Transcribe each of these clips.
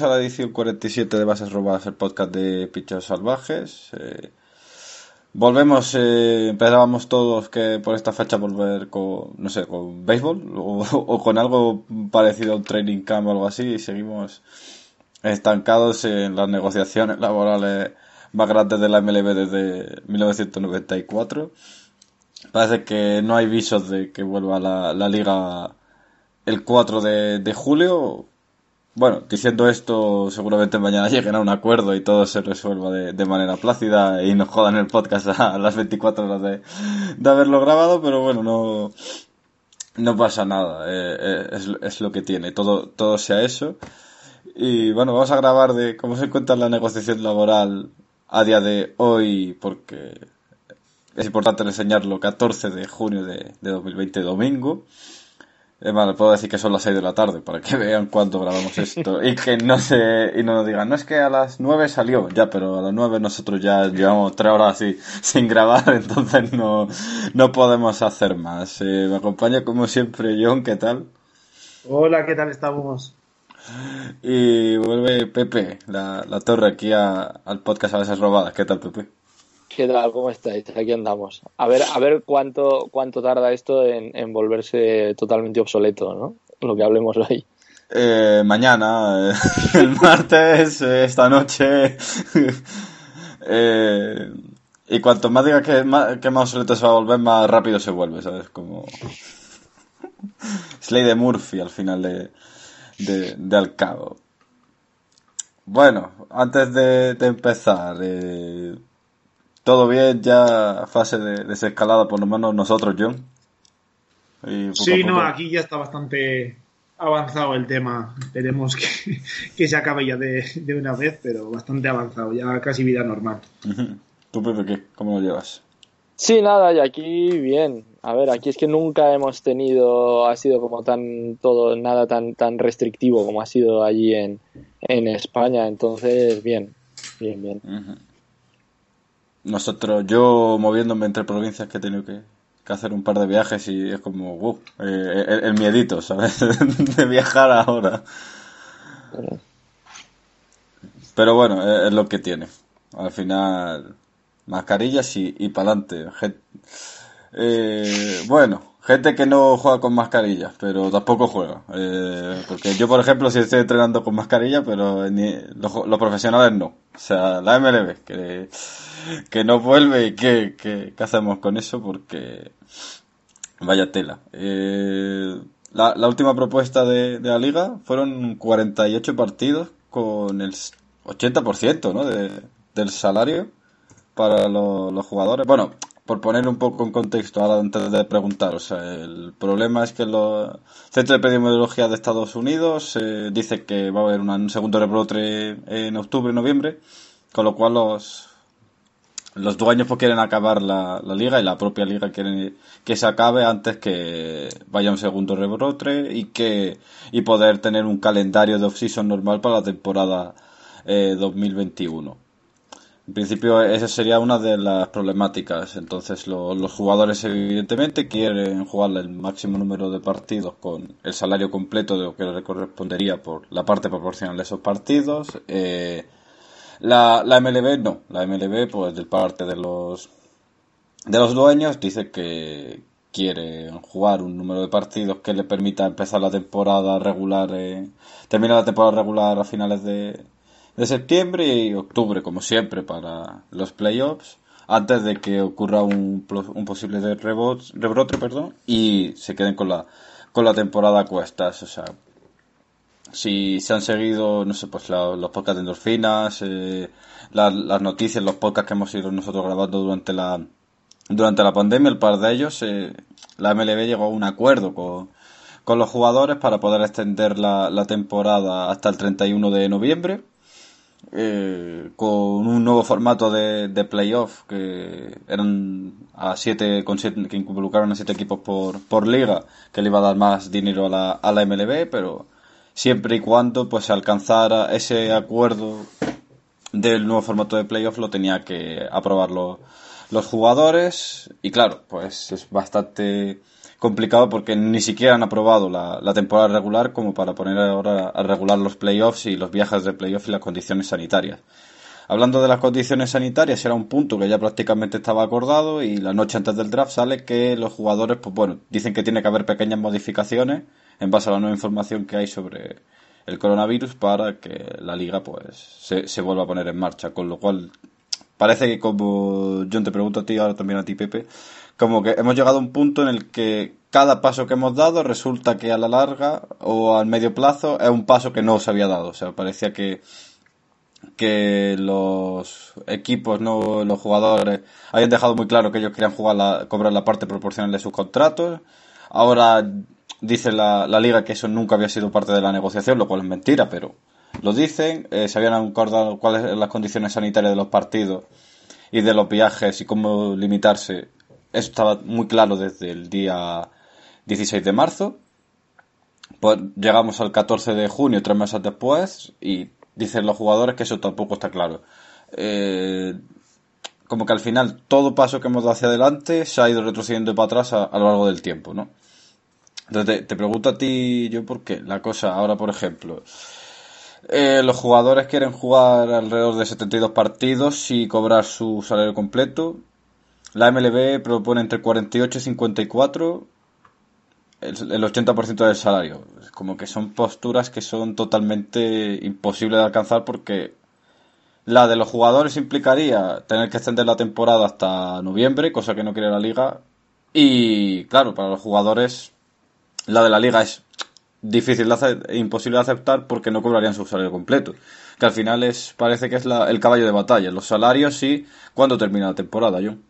bienvenidos a la edición 47 de Bases Robadas, el podcast de Pichos Salvajes. Eh, volvemos, eh, empezábamos todos que por esta fecha volver con, no sé, con béisbol o, con algo parecido a un training camp o algo así y seguimos estancados en las negociaciones laborales más grandes de la MLB desde 1994. Parece que no hay visos de que vuelva la, liga el 4 de, de julio bueno, diciendo esto, seguramente mañana lleguen a un acuerdo y todo se resuelva de, manera plácida y nos jodan el podcast a las 24 horas de, de haberlo grabado, pero bueno, no, no pasa nada, eh, eh, es, es, lo que tiene, todo, todo sea eso. Y bueno, vamos a grabar de cómo se encuentra la negociación laboral a día de hoy, porque es importante enseñarlo 14 de junio de, de 2020, domingo. Es más, puedo decir que son las 6 de la tarde para que vean cuándo grabamos esto y que no se y no nos digan, no es que a las 9 salió, ya, pero a las 9 nosotros ya llevamos 3 horas así sin grabar, entonces no, no podemos hacer más. Eh, me acompaña como siempre John, ¿qué tal? Hola, ¿qué tal estamos? Y vuelve Pepe, la, la torre aquí a, al podcast a veces robadas. ¿Qué tal, Pepe? ¿Qué tal? ¿Cómo estáis? Aquí andamos. A ver, a ver cuánto, cuánto tarda esto en, volverse totalmente obsoleto, ¿no? Lo que hablemos hoy. Eh, mañana, eh, el martes, eh, esta noche. y cuanto más diga que, más, obsoleto se va a volver, más rápido se vuelve, ¿sabes? Como. Es ley de Murphy al final de, de, de al cabo. Bueno, antes de, empezar, eh, todo bien, ya fase de desescalada, por lo menos nosotros, John. sí, no, aquí ya está bastante avanzado el tema. Esperemos que, que se acabe ya de, de, una vez, pero bastante avanzado, ya casi vida normal. ¿Tú, Pepe, qué? ¿Cómo lo llevas? Sí, nada, y aquí bien. A ver, aquí es que nunca hemos tenido, ha sido como tan todo, nada tan tan restrictivo como ha sido allí en, en España, entonces bien, bien, bien. Nosotros, yo moviéndome entre provincias que he tenido que, hacer un par de viajes y es como, wow, eh, el, miedito, ¿sabes? de viajar ahora. Pero bueno, es, lo que tiene. Al final, mascarillas y, y para adelante. Eh, bueno, gente que no juega con mascarillas, pero tampoco juega. Eh, porque yo, por ejemplo, sí estoy entrenando con mascarilla, pero los, profesionales no. O sea, la MLB, que, que no vuelve y qué, qué, hacemos con eso, porque vaya tela. Eh, la, la, última propuesta de, de, la liga fueron 48 partidos con el 80% ¿no? de, del salario para los jugadores. Bueno, por poner un poco en contexto antes de preguntar, o sea, el problema es que el Centro de Epidemiología de Estados Unidos eh, dice que va a haber un segundo rebrote en octubre noviembre, con lo cual los los dueños pues quieren acabar la, la liga y la propia liga quiere que se acabe antes que vaya un segundo rebrote y que y poder tener un calendario de off-season normal para la temporada eh, 2021. En principio, esa sería una de las problemáticas. Entonces, los jugadores, evidentemente, quieren jugar el máximo número de partidos con el salario completo de lo que le correspondería por la parte proporcional de esos partidos. Eh, la, la MLB no. La MLB, pues, de parte de los, de los dueños, dice que quiere jugar un número de partidos que le permita empezar la temporada regular, eh, terminar la temporada regular a finales de de septiembre y octubre, como siempre, para los playoffs, antes de que ocurra un, un posible rebot, rebrote perdón, y se queden con la, con la temporada a cuestas. O sea, si se han seguido, no sé, pues los podcasts de endorfinas, eh, las noticias, los podcasts que hemos ido nosotros grabando durante la, durante la pandemia, el par de ellos, eh, la MLB llegó a un acuerdo con, con los jugadores para poder extender la, la temporada hasta el 31 de noviembre eh, con un nuevo formato de, de playoff que eran a siete, con siete, que involucraron a siete equipos por, por liga, que le iba a dar más dinero a la, a la MLB, pero siempre y cuando pues se alcanzara ese acuerdo del nuevo formato de playoff lo tenía que aprobar los, los jugadores. Y claro, pues es bastante complicado porque ni siquiera han aprobado la, temporada regular como para poner ahora a regular los playoffs y los viajes de playoffs y las condiciones sanitarias. Hablando de las condiciones sanitarias, era un punto que ya prácticamente estaba acordado y la noche antes del draft sale que los jugadores, pues bueno, dicen que tiene que haber pequeñas modificaciones en base a la nueva información que hay sobre el coronavirus para que la liga pues se, se vuelva a poner en marcha. Con lo cual, parece que como John te pregunto a ti, ahora también a ti Pepe, como que hemos llegado a un punto en el que cada paso que hemos dado resulta que a la larga o al medio plazo es un paso que no se había dado. O sea, parecía que que los equipos, no los jugadores, hayan dejado muy claro que ellos querían jugar la, cobrar la parte proporcional de sus contratos. Ahora dice la, la, liga que eso nunca había sido parte de la negociación, lo cual es mentira, pero lo dicen. Eh, se habían acordado cuáles eran las condiciones sanitarias de los partidos y de los viajes y cómo limitarse. Eso estaba muy claro desde el día 16 de marzo. Pues llegamos al 14 de junio, tres meses después, y dicen los jugadores que eso tampoco está claro. Eh, como que al final todo paso que hemos dado hacia adelante se ha ido retrocediendo para atrás a, lo largo del tiempo, ¿no? Entonces te, pregunto a ti yo por qué. La cosa ahora, por ejemplo, eh, los jugadores quieren jugar alrededor de 72 partidos y cobrar su salario completo. La MLB propone entre 48 y 54 el, 80% del salario. Como que son posturas que son totalmente imposibles de alcanzar porque la de los jugadores implicaría tener que extender la temporada hasta noviembre, cosa que no quiere la liga. Y claro, para los jugadores la de la liga es difícil de hacer, e imposible de aceptar porque no cobrarían su salario completo. Que al final es parece que es la, el caballo de batalla. Los salarios sí, cuando termina la temporada, John.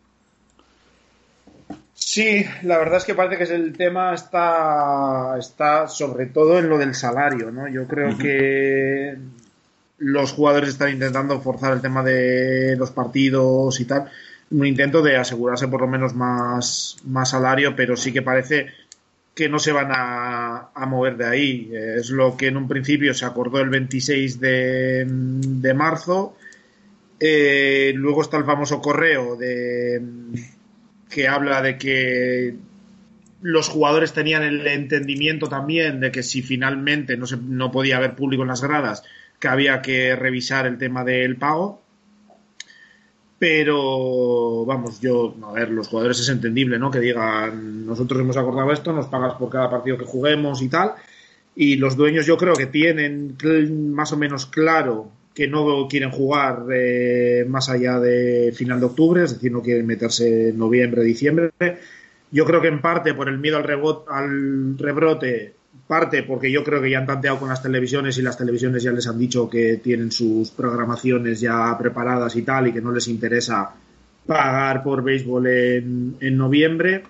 Sí, la verdad es que parece que el tema está, está sobre todo en lo del salario, ¿no? Yo creo que los jugadores están intentando forzar el tema de los partidos y tal, un intento de asegurarse por lo menos más, más salario, pero sí que parece que no se van a, mover de ahí. Es lo que en un principio se acordó el 26 de, de marzo. Eh, luego está el famoso correo de que habla de que los jugadores tenían el entendimiento también de que si finalmente no, se, no podía haber público en las gradas, que había que revisar el tema del pago. Pero, vamos, yo, a ver, los jugadores es entendible, ¿no? Que digan, nosotros hemos acordado esto, nos pagas por cada partido que juguemos y tal. Y los dueños yo creo que tienen más o menos claro que no quieren jugar eh, más allá de final de octubre, es decir, no quieren meterse en noviembre, diciembre. Yo creo que en parte por el miedo al, al rebrote, parte porque yo creo que ya han tanteado con las televisiones y las televisiones ya les han dicho que tienen sus programaciones ya preparadas y tal y que no les interesa pagar por béisbol en, en noviembre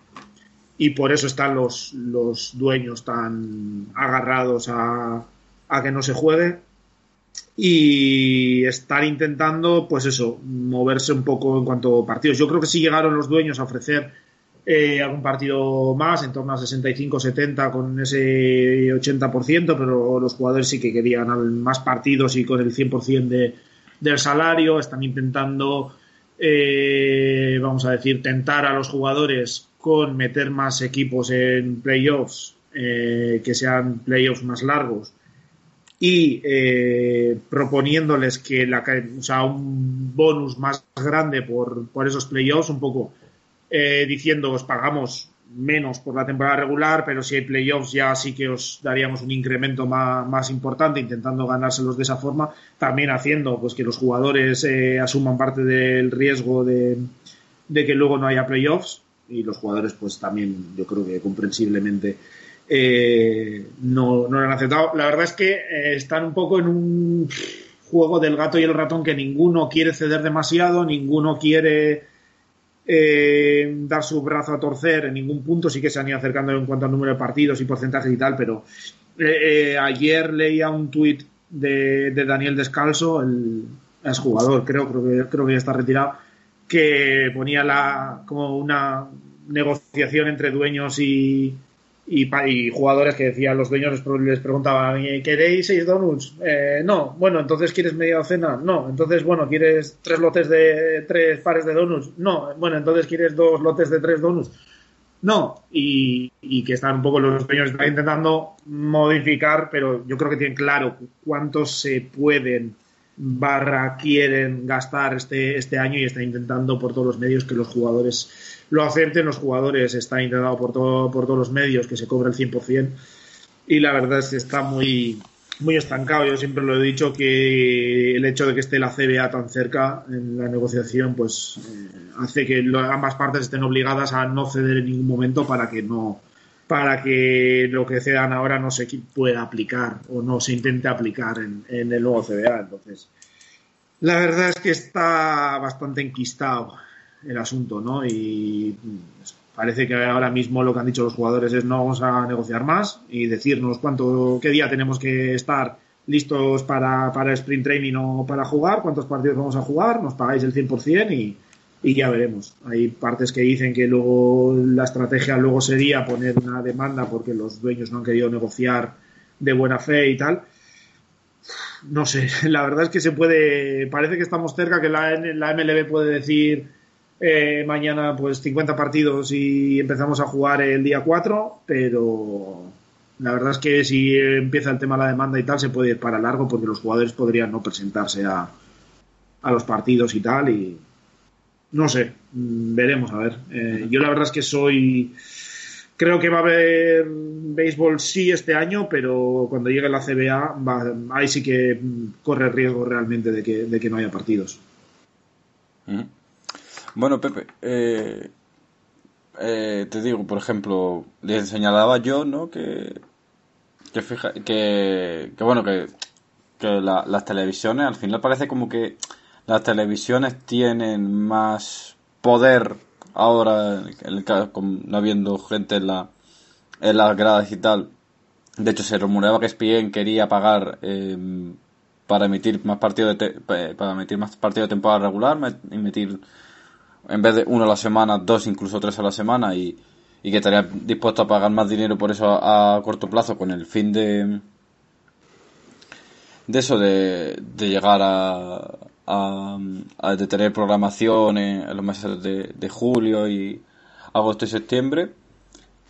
y por eso están los, los dueños tan agarrados a, a que no se juegue y estar intentando, pues eso, moverse un poco en cuanto a partidos. Yo creo que sí llegaron los dueños a ofrecer eh, algún partido más, en torno a 65-70 con ese 80%, pero los jugadores sí que querían más partidos y con el 100% de, del salario. Están intentando, eh, vamos a decir, tentar a los jugadores con meter más equipos en playoffs, eh, que sean playoffs más largos y eh, proponiéndoles que la, o sea, un bonus más grande por, por esos playoffs, un poco eh, diciendo os pagamos menos por la temporada regular, pero si hay playoffs ya sí que os daríamos un incremento más, más importante, intentando ganárselos de esa forma, también haciendo pues que los jugadores eh, asuman parte del riesgo de, de que luego no haya playoffs y los jugadores pues también yo creo que comprensiblemente eh, no, lo han aceptado. La verdad es que eh, están un poco en un juego del gato y el ratón que ninguno quiere ceder demasiado, ninguno quiere eh, dar su brazo a torcer en ningún punto, sí que se han ido acercando en cuanto al número de partidos y porcentajes y tal, pero ayer leía un tuit de, Daniel Descalzo, el jugador, creo, creo que, creo que ya está retirado, que ponía la, como una negociación entre dueños y, y, jugadores que decían los dueños les, preguntaban ¿queréis seis donuts? Eh, no, bueno, entonces ¿quieres media docena? No, entonces bueno, ¿quieres tres lotes de tres pares de donuts? No, bueno, entonces ¿quieres dos lotes de tres donuts? No, y, que están un poco los dueños intentando modificar, pero yo creo que tienen claro cuántos se pueden barra quieren gastar este, este año y están intentando por todos los medios que los jugadores lo acepten. Los jugadores están intentando por, todo, por todos los medios que se cobre el 100% y la verdad es que está muy, muy estancado. Yo siempre lo he dicho que el hecho de que esté la CBA tan cerca en la negociación, pues eh, hace que ambas partes estén obligadas a no ceder en ningún momento para que no para que lo que cedan ahora no se pueda aplicar o no se intente aplicar en, el nuevo CBA. Entonces, la verdad es que está bastante enquistado el asunto, ¿no? Y pues, parece que ahora mismo lo que han dicho los jugadores es no vamos a negociar más y decirnos cuánto, qué día tenemos que estar listos para, para sprint training o para jugar, cuántos partidos vamos a jugar, nos pagáis el 100% y, y ya veremos. Hay partes que dicen que luego la estrategia luego sería poner una demanda porque los dueños no han querido negociar de buena fe y tal. No sé, la verdad es que se puede, parece que estamos cerca, que la, MLB puede decir eh, mañana pues 50 partidos y empezamos a jugar el día 4, pero la verdad es que si empieza el tema de la demanda y tal, se puede ir para largo porque los jugadores podrían no presentarse a, a los partidos y tal. Y no sé, mm, veremos a ver. Eh, yo la verdad es que soy. Creo que va a haber béisbol sí este año, pero cuando llegue la CBA, va, ahí sí que corre el riesgo realmente de que, de que no haya partidos. Bueno, Pepe, eh, eh, te digo, por ejemplo, le señalaba yo, ¿no? Que, que, fija, que, que bueno, que, que las televisiones, al final parece como que las televisiones tienen más poder ahora, no habiendo gente en, la, en las gradas y tal. De hecho, se rumoreaba que ESPN quería pagar eh, para emitir más partidos de para emitir más partidos de temporada regular, emitir en vez de uno a la semana, dos, incluso tres a la semana y, y que estaría dispuesto a pagar más dinero por eso a, corto plazo con el fin de de eso de, de llegar a, a, de tener programación en, los meses de, julio y agosto y septiembre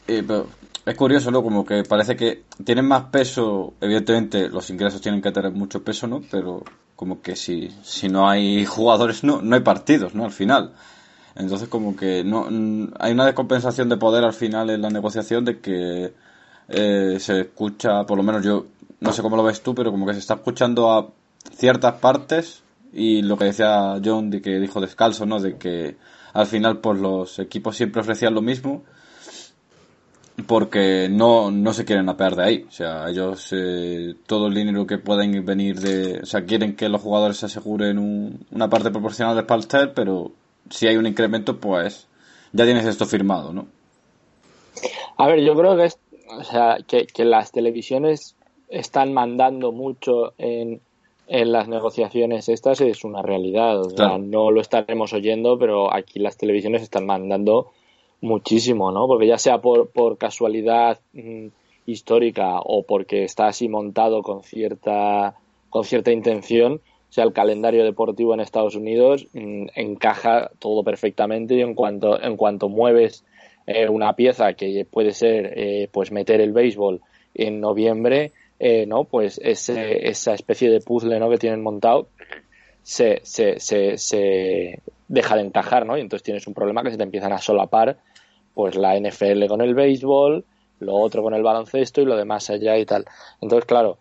eh, pero es curioso, ¿no? Como que parece que tienen más peso, evidentemente los ingresos tienen que tener mucho peso, ¿no? Pero como que si, si no hay jugadores, no, no hay partidos, ¿no? Al final. Entonces como que no hay una descompensación de poder al final en la negociación de que eh, se escucha, por lo menos yo no sé cómo lo ves tú, pero como que se está escuchando a ciertas partes y lo que decía John de que dijo Descalzo, ¿no? De que al final pues los equipos siempre ofrecían lo mismo porque no, no se quieren apear de ahí. O sea, ellos eh, todo el dinero que pueden venir de... O sea, quieren que los jugadores se aseguren una parte proporcional de pastel, pero si hay un incremento, pues ya tienes esto firmado, ¿no? A ver, yo creo que, es, o sea, que, las televisiones están mandando mucho en, en las negociaciones estas es una realidad. O sea, no lo estaremos oyendo, pero aquí las televisiones están mandando muchísimo, ¿no? Porque ya sea por, por casualidad mm, histórica o porque está así montado con cierta, con cierta intención, o sea, el calendario deportivo en Estados Unidos mm, encaja todo perfectamente y en cuanto, en cuanto mueves eh, una pieza que puede ser eh, pues meter el béisbol en noviembre, eh, ¿no? Pues ese, esa especie de puzzle ¿no? que tienen montado se, se, se, se deja de encajar, ¿no? Y entonces tienes un problema que se te empiezan a solapar pues la NFL con el béisbol, lo otro con el baloncesto y lo demás allá y tal. Entonces, claro,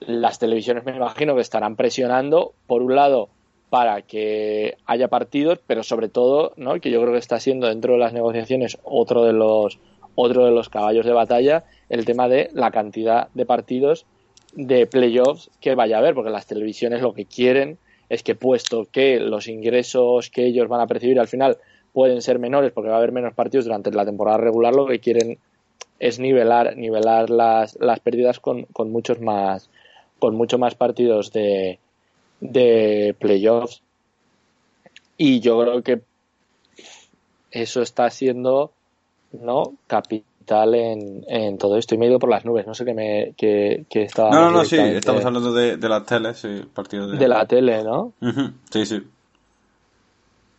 las televisiones me imagino que estarán presionando, por un lado, para que haya partidos, pero sobre todo, ¿no? que yo creo que está siendo dentro de las negociaciones otro de los otro de los caballos de batalla, el tema de la cantidad de partidos de playoffs que vaya a haber, porque las televisiones lo que quieren es que puesto que los ingresos que ellos van a percibir al final pueden ser menores porque va a haber menos partidos durante la temporada regular, lo que quieren es nivelar, nivelar las, las pérdidas con, con muchos más con mucho más partidos de, de playoffs. Y yo creo que eso está siendo no capital en, en todo esto. Y me he ido por las nubes, no sé qué me que, estaba. No, no, no, sí, estamos hablando de, de la tele, sí, partido de... de la tele, ¿no? Sí, sí.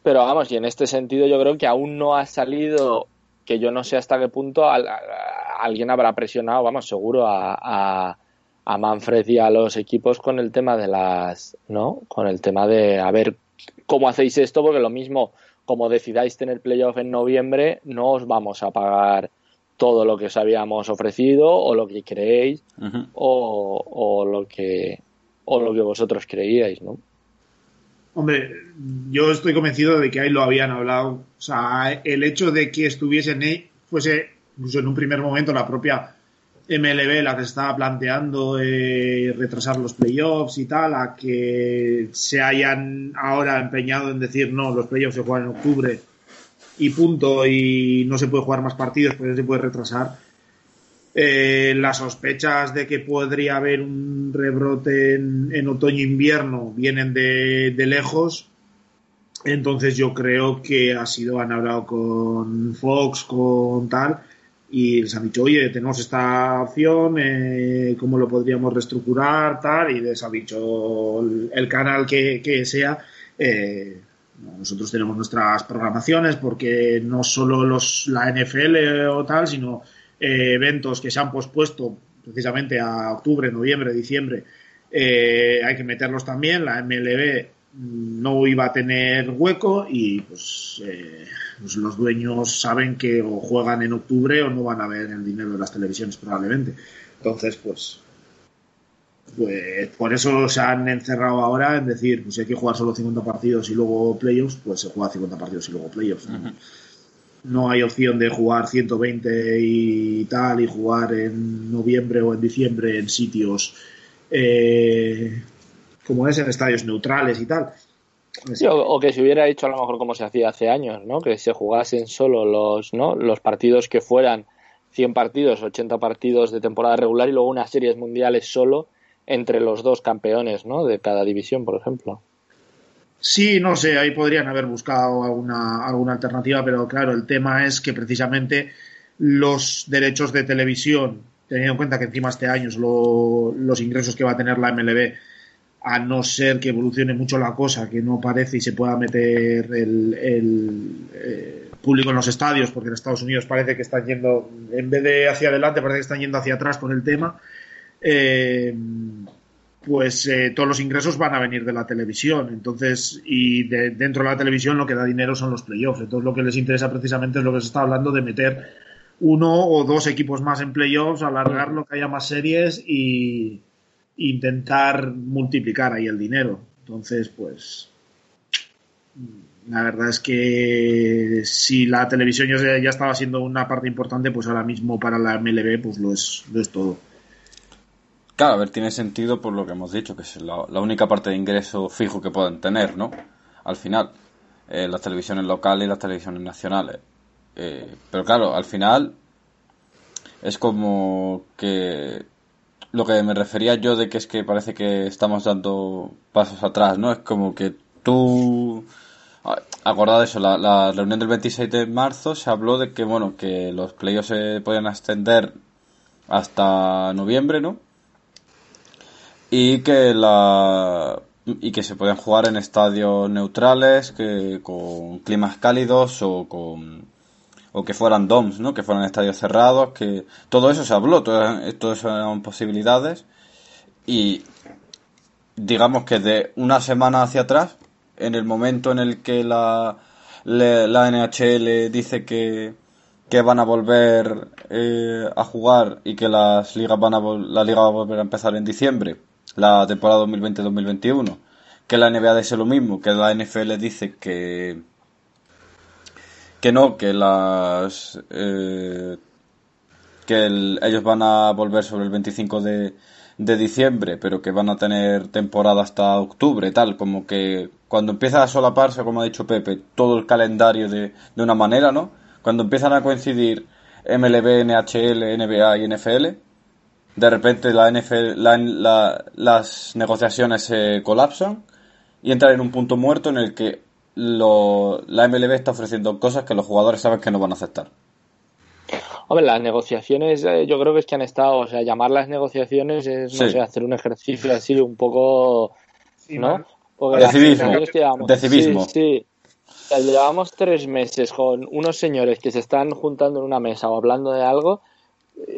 Pero vamos, y en este sentido yo creo que aún no ha salido que yo no sé hasta qué punto alguien habrá presionado, vamos, seguro a, a, Manfred y a los equipos con el tema de las, ¿no? Con el tema de a ver cómo hacéis esto, porque lo mismo, como decidáis tener playoff en noviembre, no os vamos a pagar todo lo que os habíamos ofrecido o lo que creéis o, o, lo que o lo que vosotros creíais, ¿no? Hombre, yo estoy convencido de que ahí lo habían hablado. O sea, el hecho de que estuviesen ahí fuese, incluso en un primer momento, la propia MLB la que estaba planteando eh, retrasar los playoffs y tal, a que se hayan ahora empeñado en decir no, los playoffs se juegan en octubre y punto, y no se puede jugar más partidos porque se puede retrasar. Eh, las sospechas de que podría haber un rebrote en, otoño-invierno vienen de, lejos. Entonces yo creo que ha sido, han hablado con Fox, con tal, y les han dicho, oye, tenemos esta opción, eh, ¿cómo lo podríamos reestructurar? Tal, y les ha dicho el, canal que, sea. Eh, nosotros tenemos nuestras programaciones porque no solo los, la NFL o tal, sino eh, eventos que se han pospuesto precisamente a octubre, noviembre, diciembre, hay que meterlos también. La MLB no iba a tener hueco y pues, eh, pues, los dueños saben que o juegan en octubre o no van a ver el dinero de las televisiones probablemente. Entonces, pues, pues por eso se han encerrado ahora en decir, pues si hay que jugar solo 50 partidos y luego playoffs, pues se juega 50 partidos y luego playoffs no hay opción de jugar 120 y tal y jugar en noviembre o en diciembre en sitios eh, como es en estadios neutrales y tal. o, que se hubiera hecho a lo mejor como se hacía hace años, ¿no? Que se jugasen solo los, ¿no? los partidos que fueran 100 partidos, 80 partidos de temporada regular y luego unas series mundiales solo entre los dos campeones, ¿no? De cada división, por ejemplo. Sí, no sé, ahí podrían haber buscado alguna, alguna alternativa, pero claro, el tema es que precisamente los derechos de televisión, teniendo en cuenta que encima este año los ingresos que va a tener la MLB, a no ser que evolucione mucho la cosa, que no parece y se pueda meter el, eh, público en los estadios, porque en Estados Unidos parece que están yendo, en vez de hacia adelante, parece que están yendo hacia atrás con el tema. Eh, pues eh, todos los ingresos van a venir de la televisión. Entonces, y dentro de la televisión lo que da dinero son los playoffs. Entonces, lo que les interesa precisamente es lo que se está hablando de meter uno o dos equipos más en playoffs, alargarlo, que haya más series y intentar multiplicar ahí el dinero. Entonces, pues, la verdad es que si la televisión ya, ya estaba siendo una parte importante, pues ahora mismo para la MLB, pues lo es, lo es todo. Claro, a ver, tiene sentido por lo que hemos dicho, que es la, única parte de ingreso fijo que pueden tener, ¿no? Al final, eh, las televisiones locales y las televisiones nacionales. Eh, pero claro, al final es como que lo que me refería yo de que es que parece que estamos dando pasos atrás, ¿no? Es como que tú... Acordad eso, la, reunión del 26 de marzo se habló de que, bueno, que los playoffs se podían extender hasta noviembre, ¿no? y que la y que se pueden jugar en estadios neutrales que con climas cálidos o con o que fueran DOMs, ¿no? Que fueran estadios cerrados, que todo eso se habló, todo, eso eran posibilidades y digamos que de una semana hacia atrás, en el momento en el que la, la NHL dice que, que van a volver eh, a jugar y que las ligas van a la liga va a volver a empezar en diciembre la temporada 2020-2021. Que la NBA dice lo mismo, que la NFL dice que que no, que las eh, que ellos van a volver sobre el 25 de, de diciembre, pero que van a tener temporada hasta octubre, tal, como que cuando empieza a solaparse, como ha dicho Pepe, todo el calendario de, de una manera, ¿no? Cuando empiezan a coincidir MLB, NHL, NBA y NFL, de repente la NFL, las negociaciones se colapsan y entran en un punto muerto en el que la MLB está ofreciendo cosas que los jugadores saben que no van a aceptar. Hombre, las negociaciones eh, yo creo que es que han estado, o sea, llamar las negociaciones es, no sé, hacer un ejercicio así un poco, ¿no? de civismo. Sí, llevamos tres meses con unos señores que se están juntando en una mesa o hablando de algo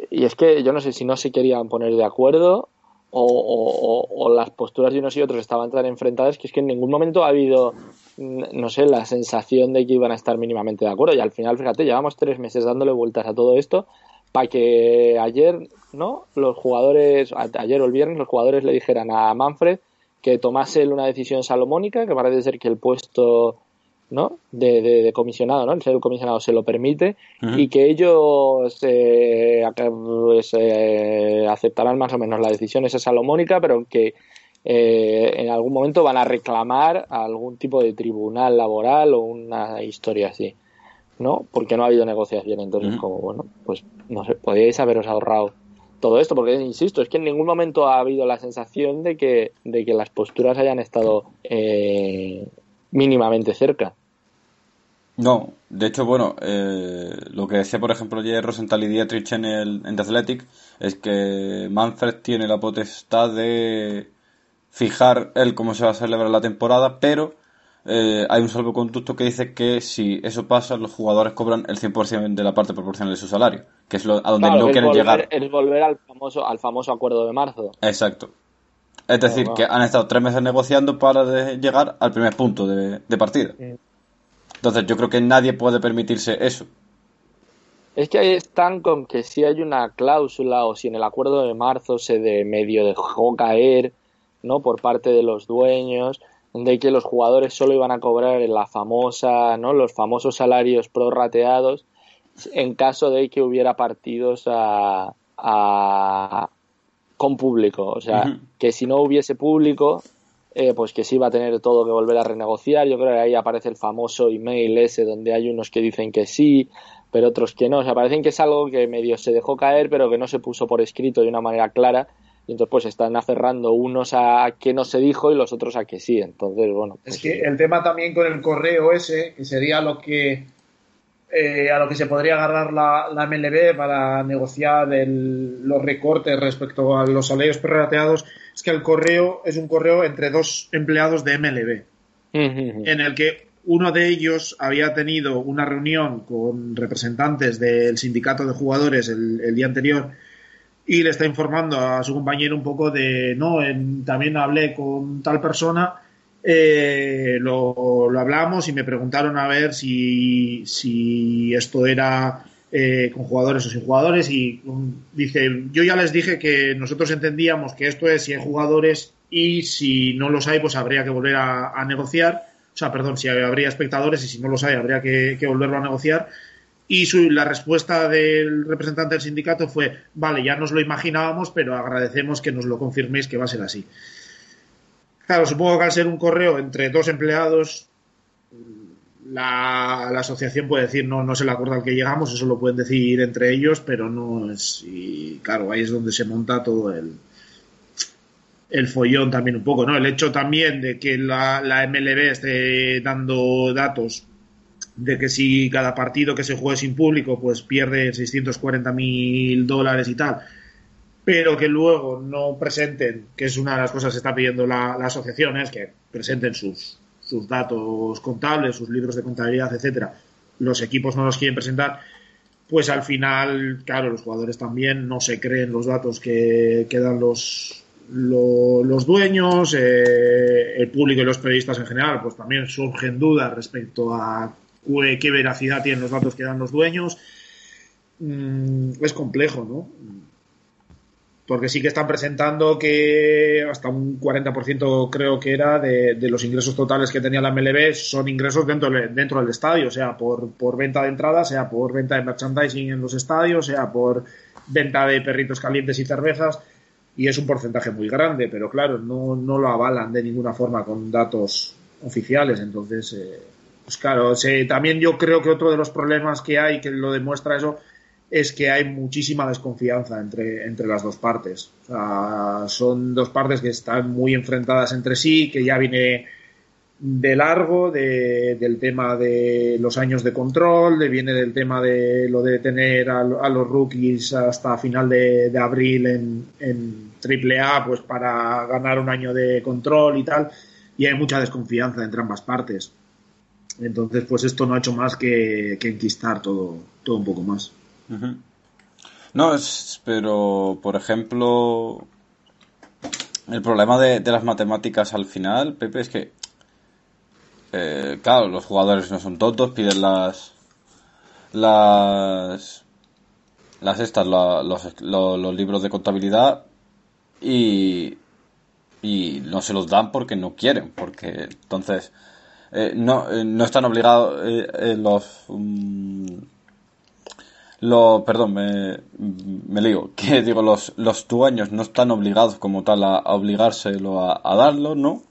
y es que yo no sé si no se querían poner de acuerdo o, las posturas de unos y otros estaban tan enfrentadas que es que en ningún momento ha habido, no sé, la sensación de que iban a estar mínimamente de acuerdo. Y al final, fíjate, llevamos tres meses dándole vueltas a todo esto para que ayer, ¿no? Los jugadores, ayer o el viernes, los jugadores le dijeran a Manfred que tomase una decisión salomónica, que parece ser que el puesto ¿no? De, comisionado, ¿no? El ser comisionado se lo permite y que ellos eh, pues, eh, aceptarán más o menos la decisión esa salomónica, pero que eh, en algún momento van a reclamar algún tipo de tribunal laboral o una historia así, ¿no? Porque no ha habido negociación. Entonces, como, bueno, pues no sé, podríais haberos ahorrado todo esto, porque insisto, es que en ningún momento ha habido la sensación de que, de que las posturas hayan estado mínimamente cerca. No, de hecho, bueno, eh, lo que decía, por ejemplo, ayer Rosenthal y Dietrich en, el, en The Athletic es que Manfred tiene la potestad de fijar él cómo se va a celebrar la temporada, pero eh, hay un salvoconducto que dice que si eso pasa, los jugadores cobran el 100% de la parte proporcional de su salario, que es lo, a donde no quieren llegar. Es volver al famoso, al famoso acuerdo de marzo. Exacto. Es decir, que han estado tres meses negociando para llegar al primer punto de, partida. Entonces yo creo que nadie puede permitirse eso. Es que ahí están con que si hay una cláusula o si en el acuerdo de marzo se de medio dejó caer, ¿no? Por parte de los dueños, de que los jugadores solo iban a cobrar la famosa, ¿no? Los famosos salarios prorrateados en caso de que hubiera partidos a, con público. O sea, que si no hubiese público, eh, pues que sí va a tener todo que volver a renegociar. Yo creo que ahí aparece el famoso email ese donde hay unos que dicen que sí, pero otros que no. O sea, parecen que es algo que medio se dejó caer, pero que no se puso por escrito de una manera clara. Y entonces pues están aferrando unos a que no se dijo y los otros a que sí. Entonces, bueno. es pues que el tema también con el correo ese, que sería lo que eh, a lo que se podría agarrar la, la MLB para negociar el, los recortes respecto a los salarios prorrateados es que el correo es un correo entre dos empleados de MLB, en el que uno de ellos había tenido una reunión con representantes del sindicato de jugadores el, día anterior y le está informando a su compañero un poco de, no, también hablé con tal persona eh, lo, hablamos y me preguntaron a ver si, esto era eh, con jugadores o sin jugadores y dice, yo ya les dije que nosotros entendíamos que esto es si hay jugadores y si no los hay pues habría que volver a, negociar, o sea, perdón, si habría espectadores y si no los hay habría que, volverlo a negociar y su, la respuesta del representante del sindicato fue, vale, ya nos lo imaginábamos, pero agradecemos que nos lo confirméis que va a ser así. Claro, supongo que al ser un correo entre dos empleados, la, asociación puede decir no, no es el acuerdo al que llegamos, eso lo pueden decir entre ellos, pero no es. Y claro, ahí es donde se monta todo el, el follón también un poco, ¿no? El hecho también de que la, la MLB esté dando datos de que si cada partido que se juegue sin público, pues pierde 640 mil dólares y tal pero que luego no presenten, que es una de las cosas que está pidiendo la, asociación, es que presenten sus, sus datos contables, sus libros de contabilidad, etcétera. Los equipos no los quieren presentar, pues al final, claro, los jugadores también no se creen los datos que, dan los, los, dueños, eh, el público y los periodistas en general, pues también surgen dudas respecto a qué veracidad tienen los datos que dan los dueños. Mm, es complejo, ¿no? Porque sí que están presentando que hasta un 40% creo que era de, los ingresos totales que tenía la MLB son ingresos dentro, dentro del estadio, sea por, por venta de entradas, sea por venta de merchandising en los estadios, sea por venta de perritos calientes y cervezas, y es un porcentaje muy grande, pero claro, no, no lo avalan de ninguna forma con datos oficiales, entonces, eh, pues claro, también yo creo que otro de los problemas que hay que lo demuestra eso es que hay muchísima desconfianza entre, entre las dos partes. son dos partes que están muy enfrentadas entre sí, que ya viene de largo del tema de los años de control, de, viene del tema de lo de tener a, los rookies hasta final de, abril en, en AAA pues para ganar un año de control y tal, y hay mucha desconfianza entre ambas partes. Entonces, pues esto no ha hecho más que, que enquistar todo, todo un poco más. No, es, pero por ejemplo, el problema de, las matemáticas al final, Pepe, es que, eh, claro, los jugadores no son tontos, piden las, las, las estas, los, los, libros de contabilidad y, y no se los dan porque no quieren, porque entonces eh, no, eh, no están obligados los... Mm, lo, perdón, me, me lío, que digo, los, los dueños no están obligados como tal a, obligárselo a, darlo, ¿no?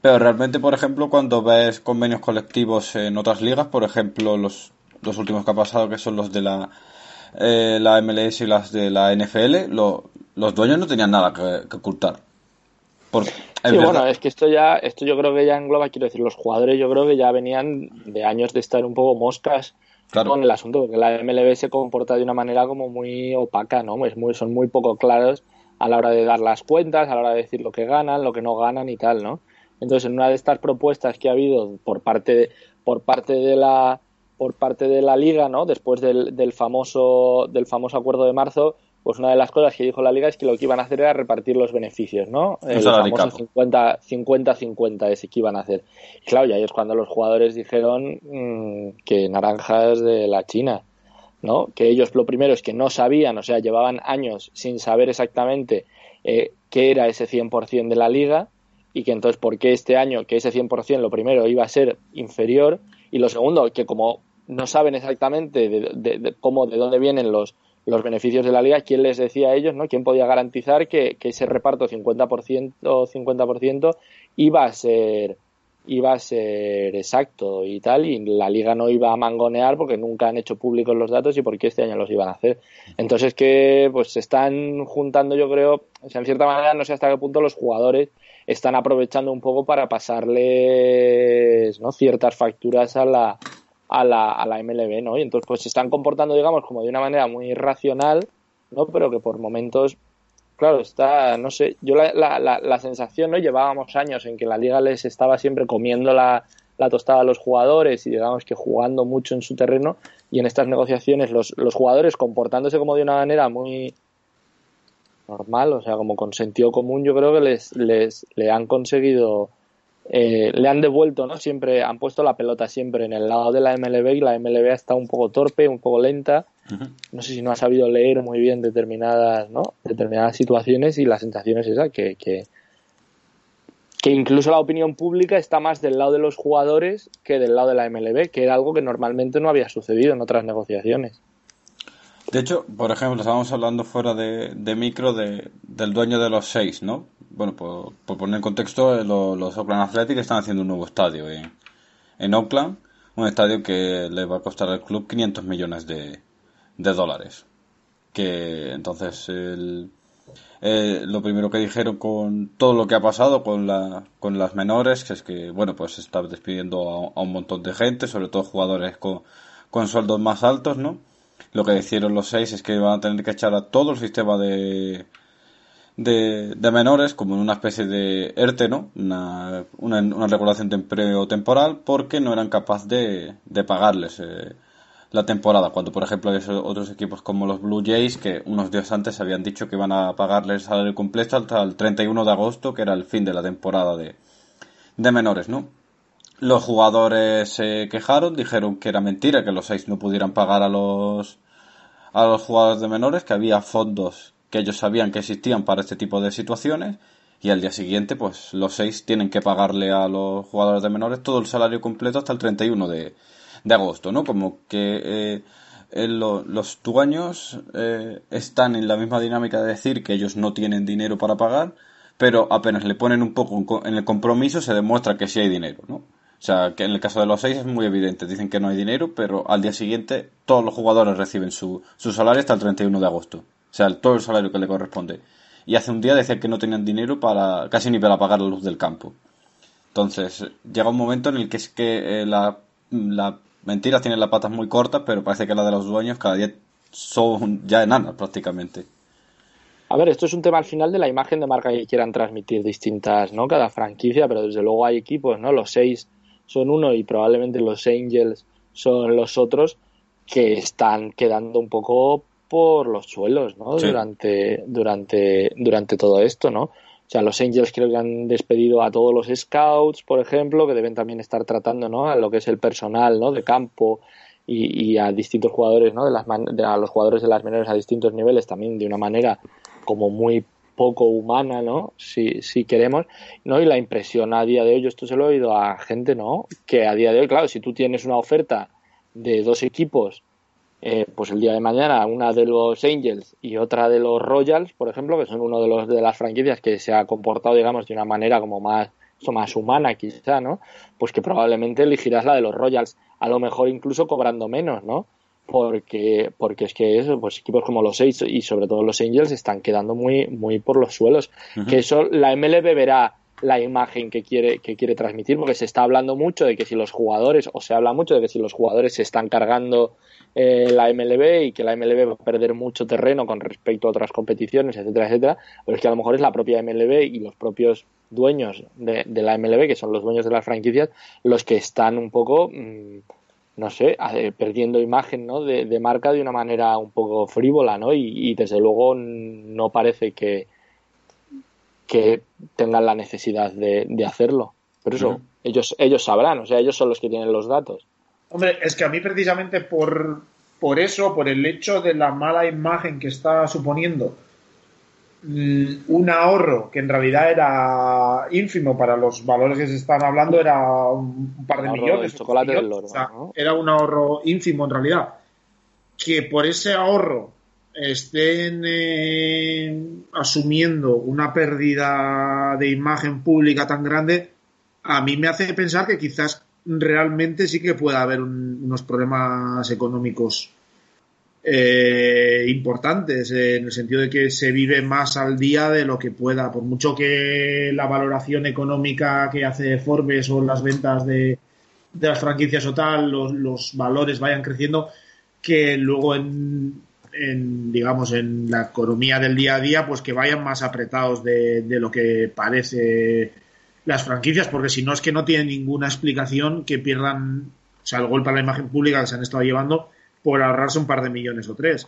Pero realmente, por ejemplo, cuando ves convenios colectivos en otras ligas, por ejemplo, los, los últimos que ha pasado, que son los de la, eh, la MLS y las de la NFL, los dueños no tenían nada que, ocultar. sí, bueno, es que esto ya, esto yo creo que ya engloba, quiero decir, los jugadores yo creo que ya venían de años de estar un poco moscas con el asunto, porque la MLB se comporta de una manera como muy opaca, ¿no? Es muy, son muy poco claros a la hora de dar las cuentas, a la hora de decir lo que ganan, lo que no ganan y tal, ¿no? Entonces, en una de estas propuestas que ha habido por parte de, por parte de la por parte de la liga, ¿no? Después del, del famoso del famoso acuerdo de marzo, pues una de las cosas que dijo la liga es que lo que iban a hacer era repartir los beneficios, ¿no? El famoso 50-50 ese que iban a hacer. Y claro, y ahí es cuando los jugadores dijeron mm, que naranjas de la China, ¿no? Que ellos lo primero es que no sabían, o sea, llevaban años sin saber exactamente eh, qué era ese 100% de la liga y que entonces por qué este año que ese 100% lo primero iba a ser inferior y lo segundo que como no saben exactamente de cómo de dónde vienen los los beneficios de la liga, ¿quién les decía a ellos, ¿no? ¿Quién podía garantizar que, ese reparto 50% 50% iba a ser iba a ser exacto y tal y la liga no iba a mangonear porque nunca han hecho públicos los datos y porque este año los iban a hacer. Entonces que pues se están juntando yo creo, o sea, en cierta manera no sé hasta qué punto los jugadores están aprovechando un poco para pasarles ¿no? ciertas facturas a la a la, a la MLB, ¿no? Y entonces pues se están comportando, digamos, como de una manera muy irracional, ¿no? Pero que por momentos, claro, está, no sé, yo la, la, la, sensación, ¿no? Llevábamos años en que la liga les estaba siempre comiendo la, la tostada a los jugadores y digamos que jugando mucho en su terreno y en estas negociaciones los, los jugadores comportándose como de una manera muy normal, o sea, como con sentido común, yo creo que les, les le han conseguido eh, le han devuelto, ¿no? Siempre han puesto la pelota siempre en el lado de la MLB y la MLB ha estado un poco torpe, un poco lenta. No sé si no ha sabido leer muy bien determinadas, ¿no? Determinadas situaciones y la sensación es esa, que, que, que incluso la opinión pública está más del lado de los jugadores que del lado de la MLB, que era algo que normalmente no había sucedido en otras negociaciones. De hecho, por ejemplo, estábamos hablando fuera de, micro de, del dueño de los seis, ¿no? Bueno, por, poner en contexto, eh, los, Oakland Athletics están haciendo un nuevo estadio en, en Oakland, un estadio que le va a costar al club 500 millones de, de dólares. Que entonces eh, lo primero que dijeron con todo lo que ha pasado con, la, con las menores, que es que, bueno, pues se está despidiendo a, a un montón de gente, sobre todo jugadores con, con sueldos más altos, ¿no? Lo que dijeron los seis es que van a tener que echar a todo el sistema de, de, menores como en una especie de ERTE, ¿no? Una, una, regulación de empleo temporal porque no eran capaces de, de pagarles eh, la temporada. Cuando, por ejemplo, hay otros equipos como los Blue Jays que unos días antes habían dicho que iban a pagarles el salario completo hasta el 31 de agosto, que era el fin de la temporada de, de menores, ¿no? Los jugadores se quejaron, dijeron que era mentira que los seis no pudieran pagar a los a los jugadores de menores, que había fondos que ellos sabían que existían para este tipo de situaciones y al día siguiente pues los seis tienen que pagarle a los jugadores de menores todo el salario completo hasta el 31 de, de agosto, ¿no? Como que eh, los dueños eh, están en la misma dinámica de decir que ellos no tienen dinero para pagar, pero apenas le ponen un poco en el compromiso se demuestra que sí hay dinero, ¿no? O sea, que en el caso de los seis es muy evidente. Dicen que no hay dinero, pero al día siguiente todos los jugadores reciben su, su salario hasta el 31 de agosto. O sea, todo el salario que le corresponde. Y hace un día decían que no tenían dinero para casi ni para pagar la luz del campo. Entonces, llega un momento en el que es que eh, la, la mentira tiene las patas muy cortas, pero parece que la de los dueños cada día son ya enanas prácticamente. A ver, esto es un tema al final de la imagen de marca que quieran transmitir distintas, ¿no? Cada franquicia, pero desde luego hay equipos, ¿no? Los seis son uno y probablemente los Angels son los otros que están quedando un poco por los suelos, ¿no? Durante, durante, durante todo esto, ¿no? O sea, los Angels creo que han despedido a todos los scouts, por ejemplo, que deben también estar tratando, ¿no? A lo que es el personal, ¿no? De campo y, a distintos jugadores, ¿no? De las a los jugadores de las menores a distintos niveles también de una manera como muy poco humana, ¿no? Si, si queremos, ¿no? Y la impresión a día de hoy, yo esto se lo he oído a gente, ¿no? Que a día de hoy, claro, si tú tienes una oferta de dos equipos, eh, pues el día de mañana, una de los Angels y otra de los Royals, por ejemplo, que son uno de los de las franquicias que se ha comportado, digamos, de una manera como más, más humana quizá, ¿no? Pues que probablemente elegirás la de los Royals, a lo mejor incluso cobrando menos, ¿no? Porque porque es que eso, pues equipos como los seis y sobre todo los Angels están quedando muy muy por los suelos. Que eso la MLB verá la imagen que quiere que quiere transmitir porque se está hablando mucho de que si los jugadores o se habla mucho de que si los jugadores se están cargando eh, la MLB y que la MLB va a perder mucho terreno con respecto a otras competiciones etcétera etcétera pero es que a lo mejor es la propia MLB y los propios dueños de, la MLB que son los dueños de las franquicias los que están un poco mm, no sé, perdiendo imagen ¿no? de, marca de una manera un poco frívola, ¿no? Y, desde luego no parece que, que tengan la necesidad de, hacerlo. Pero eso, ellos, ellos sabrán, o sea, ellos son los que tienen los datos. Hombre, es que a mí precisamente por, por eso, por el hecho de la mala imagen que está suponiendo un ahorro que en realidad era ínfimo para los valores que se están hablando, era un par de millones. Era un ahorro ínfimo en realidad. Que por ese ahorro estén eh, asumiendo una pérdida de imagen pública tan grande, a mí me hace pensar que quizás realmente sí que pueda haber unos problemas económicos eh, importantes, en el sentido de que se vive más al día de lo que pueda, por mucho que la valoración económica que hace Forbes o las ventas de, las franquicias o tal, los, valores vayan creciendo, que luego en, digamos, en la economía del día a día, pues que vayan más apretados de, de lo que parece las franquicias, porque si no es que no tienen ninguna explicación que pierdan, o sea, el golpe a la imagen pública que se han estado llevando por ahorrarse un par de millones o tres.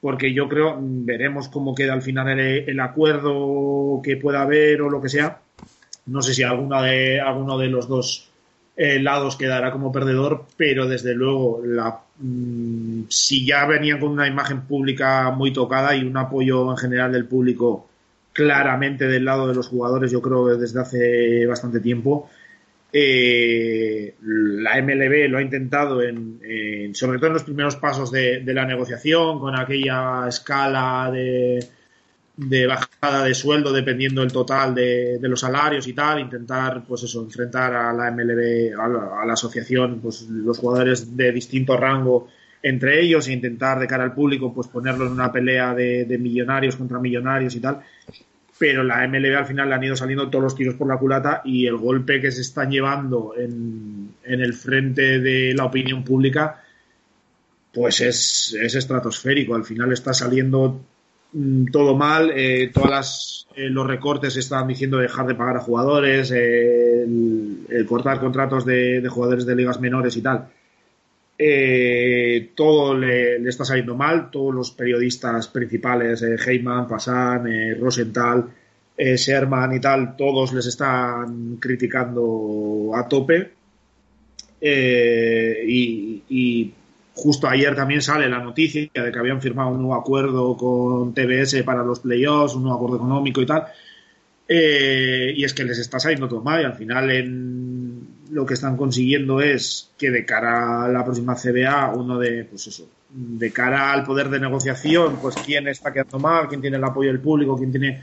Porque yo creo, veremos cómo queda al final el, acuerdo que pueda haber o lo que sea. No sé si alguna de, alguno de los dos eh, lados quedará como perdedor, pero desde luego, la, mm, si ya venían con una imagen pública muy tocada y un apoyo en general del público claramente del lado de los jugadores, yo creo desde hace bastante tiempo, eh, la MLB lo ha intentado, en, sobre todo en los primeros pasos de, la negociación, con aquella escala de, bajada de sueldo dependiendo del total de, los salarios y tal, intentar, pues eso, enfrentar a la MLB, a la, asociación, pues los jugadores de distinto rango entre ellos e intentar de cara al público, pues ponerlo en una pelea de, de millonarios contra millonarios y tal pero la MLB al final le han ido saliendo todos los tiros por la culata y el golpe que se están llevando en, el frente de la opinión pública pues es, estratosférico. Al final está saliendo mm, todo mal, eh, todas eh, los recortes están diciendo dejar de pagar a jugadores, el, cortar contratos de, jugadores de ligas menores y tal. Eh, todo le, está saliendo mal, todos los periodistas principales, eh, Heyman, Passan, eh, Rosenthal, eh, Sherman y tal, todos les están criticando a tope. Y, justo ayer también sale la noticia de que habían firmado un nuevo acuerdo con TBS para los playoffs, un nuevo acuerdo económico y tal. y es que les está saliendo todo mal y al final en lo que están consiguiendo es que de cara a la próxima CBA, uno de, pues eso, de cara al poder de negociación, pues quién está quedando mal, quién tiene el apoyo del público, quién tiene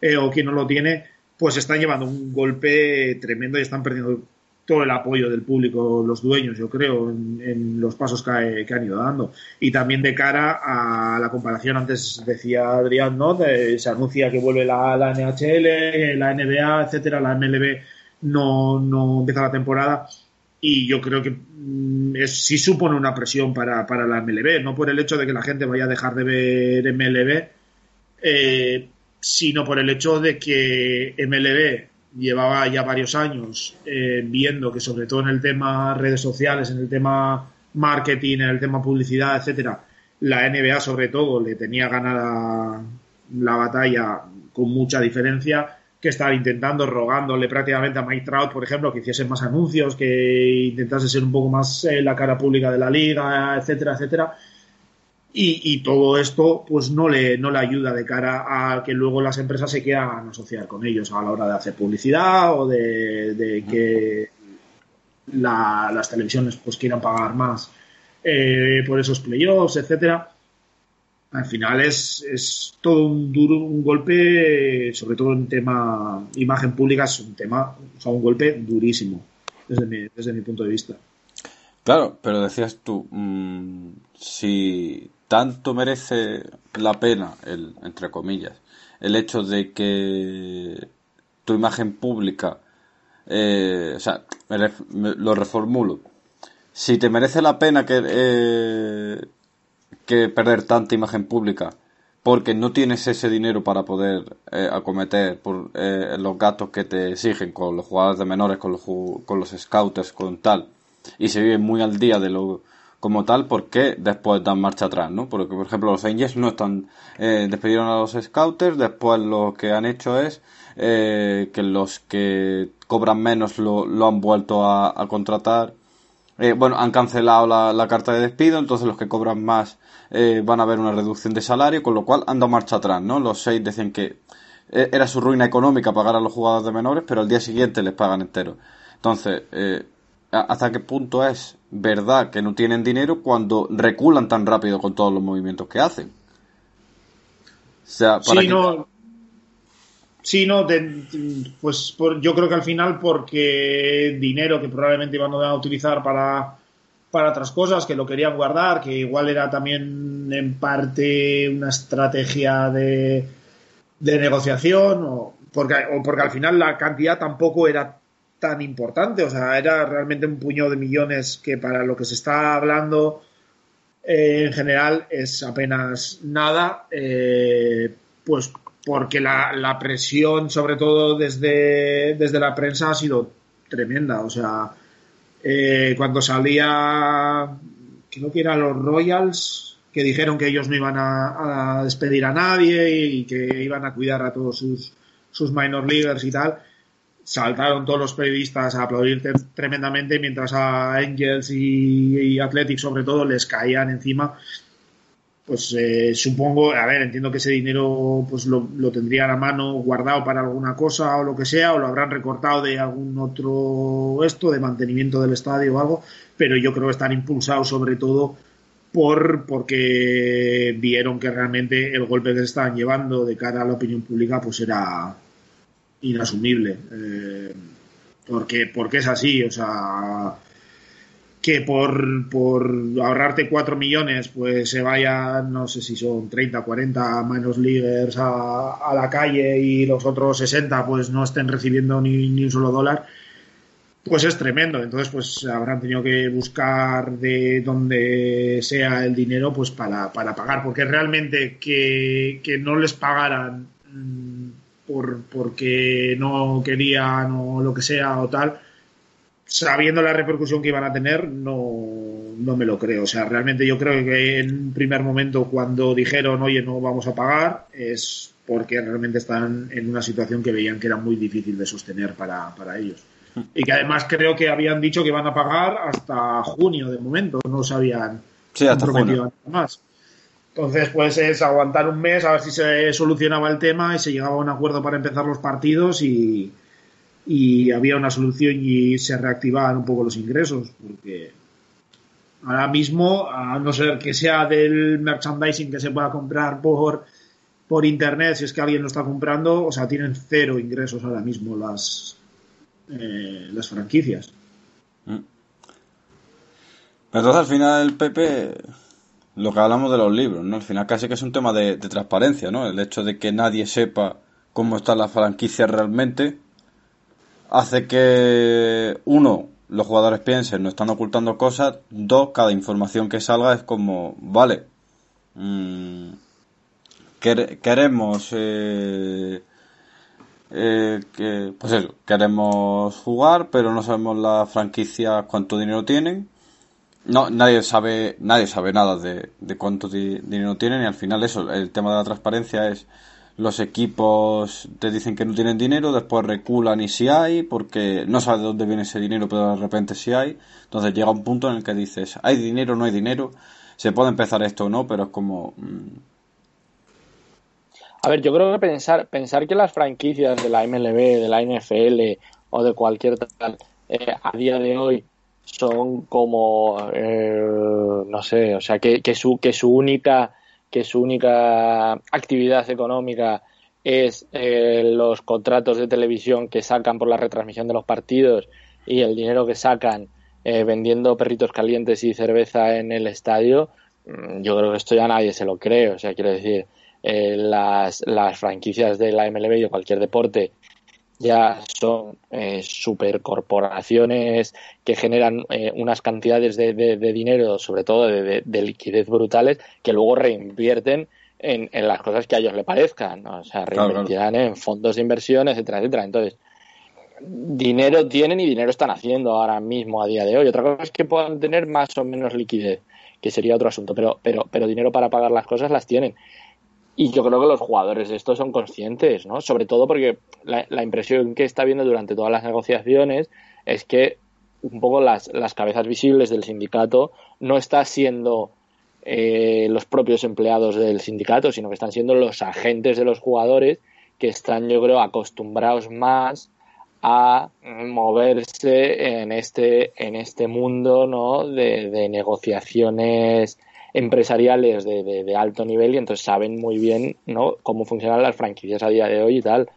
eh, o quién no lo tiene, pues están llevando un golpe tremendo y están perdiendo todo el apoyo del público, los dueños, yo creo, en, los pasos que, han ido dando. Y también de cara a la comparación, antes decía Adrián, ¿no? se anuncia que vuelve la, la NHL, la NBA, etcétera, la MLB no, no empieza la temporada y yo creo que mm, es, sí supone una presión para, para, la MLB, no por el hecho de que la gente vaya a dejar de ver MLB, eh, sino por el hecho de que MLB llevaba ya varios años eh, viendo que sobre todo en el tema redes sociales, en el tema marketing, en el tema publicidad, etcétera, la NBA sobre todo le tenía ganada la batalla con mucha diferencia que estar intentando, rogándole prácticamente a Mike Trout, por ejemplo, que hiciese más anuncios, que intentase ser un poco más eh, la cara pública de la liga, etcétera, etcétera. Y, todo esto pues no le, no le ayuda de cara a que luego las empresas se quieran asociar con ellos a la hora de hacer publicidad o de, que las televisiones pues quieran pagar más eh, por esos playoffs, etcétera. Al final es, es todo un duro, un golpe, sobre todo en tema imagen pública, es un tema, o sea, un golpe durísimo desde mi, desde mi punto de vista. Claro, pero decías tú, mm, si tanto merece la pena, el, entre comillas, el hecho de que tu imagen pública, eh, o sea, lo reformulo, si te merece la pena que, eh, que perder tanta imagen pública porque no tienes ese dinero para poder eh, acometer por los gastos que te exigen con los jugadores de menores, con los, con los scouters, con tal, y se vive muy al día de lo como tal, ¿por qué después dan marcha atrás? ¿no? Porque, por ejemplo, los Angels no están, eh, despidieron a los Scouters, después lo que han hecho es eh, que los que cobran menos lo, lo han vuelto a, contratar. Eh, bueno, han cancelado la, la, carta de despido, entonces los que cobran más eh, van a ver una reducción de salario, con lo cual han dado marcha atrás, ¿no? Los seis decían que eh, era su ruina económica pagar a los jugadores de menores, pero al día siguiente les pagan entero. Entonces, eh, hasta qué punto es verdad que no tienen dinero cuando reculan tan rápido con todos los movimientos que hacen. O sea, para sí, no. Sí, no, pues yo creo que al final porque dinero que probablemente iban a utilizar para, para otras cosas, que lo querían guardar, que igual era también en parte una estrategia de, de negociación, o porque, o porque al final la cantidad tampoco era tan importante. O sea, era realmente un puño de millones que para lo que se está hablando eh, en general es apenas nada. Eh, pues porque la, presión, sobre todo desde, desde la prensa, ha sido tremenda. O sea, eh, cuando salía, creo que eran los Royals, que dijeron que ellos no iban a, despedir a nadie y, que iban a cuidar a todos sus, sus minor leaguers y tal saltaron todos los periodistas a aplaudir tremendamente mientras a Angels y, Athletic sobre todo les caían encima pues eh, supongo, a ver, entiendo que ese dinero pues lo, lo tendrían a mano guardado para alguna cosa o lo que sea, o lo habrán recortado de algún otro esto, de mantenimiento del estadio o algo, pero yo creo que están impulsados sobre todo por porque vieron que realmente el golpe que se estaban llevando de cara a la opinión pública pues era inasumible. Eh, porque, porque es así, o sea, que por, por ahorrarte 4 millones, pues se vayan, no sé si son 30, 40 menos leaguers a, la calle y los otros 60 pues no estén recibiendo ni, ni un solo dólar, pues es tremendo. Entonces, pues habrán tenido que buscar de donde sea el dinero pues para, para pagar, porque realmente que, que no les pagaran mm, por, porque no querían o lo que sea o tal, sabiendo la repercusión que iban a tener, no, no me lo creo. O sea, realmente yo creo que en un primer momento cuando dijeron, oye, no vamos a pagar, es porque realmente están en una situación que veían que era muy difícil de sostener para, para ellos. Y que además creo que habían dicho que iban a pagar hasta junio de momento, no sabían sí, hasta junio. más. Entonces, pues es aguantar un mes a ver si se solucionaba el tema y se llegaba a un acuerdo para empezar los partidos y, había una solución y se reactivaban un poco los ingresos, porque ahora mismo, a no ser que sea del merchandising que se pueda comprar por, por internet, si es que alguien lo está comprando, o sea, tienen cero ingresos ahora mismo las, eh, las franquicias. Mm. Entonces, al final, PP lo que hablamos de los libros, ¿no? Al final casi que es un tema de, transparencia, ¿no? El hecho de que nadie sepa cómo está la franquicia realmente hace que, uno, los jugadores piensen, no están ocultando cosas, dos, cada información que salga es como, vale, mmm, queremos, eh, eh, que, pues eso, queremos jugar, pero no sabemos las franquicias cuánto dinero tienen. No, nadie sabe, nadie sabe nada de, de cuánto dinero tienen y al final eso, el tema de la transparencia es los equipos te dicen que no tienen dinero, después reculan y si hay, porque no sabes de dónde viene ese dinero, pero de repente si hay. Entonces llega un punto en el que dices, hay dinero, no hay dinero, se puede empezar esto o no, pero es como... Mm. A ver, yo creo que pensar, pensar que las franquicias de la MLB, de la NFL o de cualquier tal, eh, a día de hoy son como, eh, no sé, o sea, que, que, su, que su única que su única actividad económica es eh, los contratos de televisión que sacan por la retransmisión de los partidos y el dinero que sacan eh, vendiendo perritos calientes y cerveza en el estadio, mm, yo creo que esto ya nadie se lo cree. O sea, quiero decir, eh, las, las franquicias de la MLB y cualquier deporte ya son eh, supercorporaciones que generan eh, unas cantidades de, dinero, sobre todo de, liquidez brutales, que luego reinvierten en, las cosas que a ellos le parezcan. O sea, reinvertirán en fondos de inversión, etcétera, etcétera. Entonces, dinero tienen y dinero están haciendo ahora mismo, a día de hoy. Otra cosa es que puedan tener más o menos liquidez, que sería otro asunto, pero, pero, pero dinero para pagar las cosas las tienen. Y yo creo que los jugadores de esto son conscientes, ¿no? Sobre todo porque la, impresión que está viendo durante todas las negociaciones es que un poco las, las cabezas visibles del sindicato no están siendo eh, los propios empleados del sindicato, sino que están siendo los agentes de los jugadores que están, yo creo, acostumbrados más a moverse en este, en este mundo ¿no? de, de negociaciones empresariales de, de, alto nivel y entonces saben muy bien ¿no? cómo funcionan las franquicias a día de hoy y tal.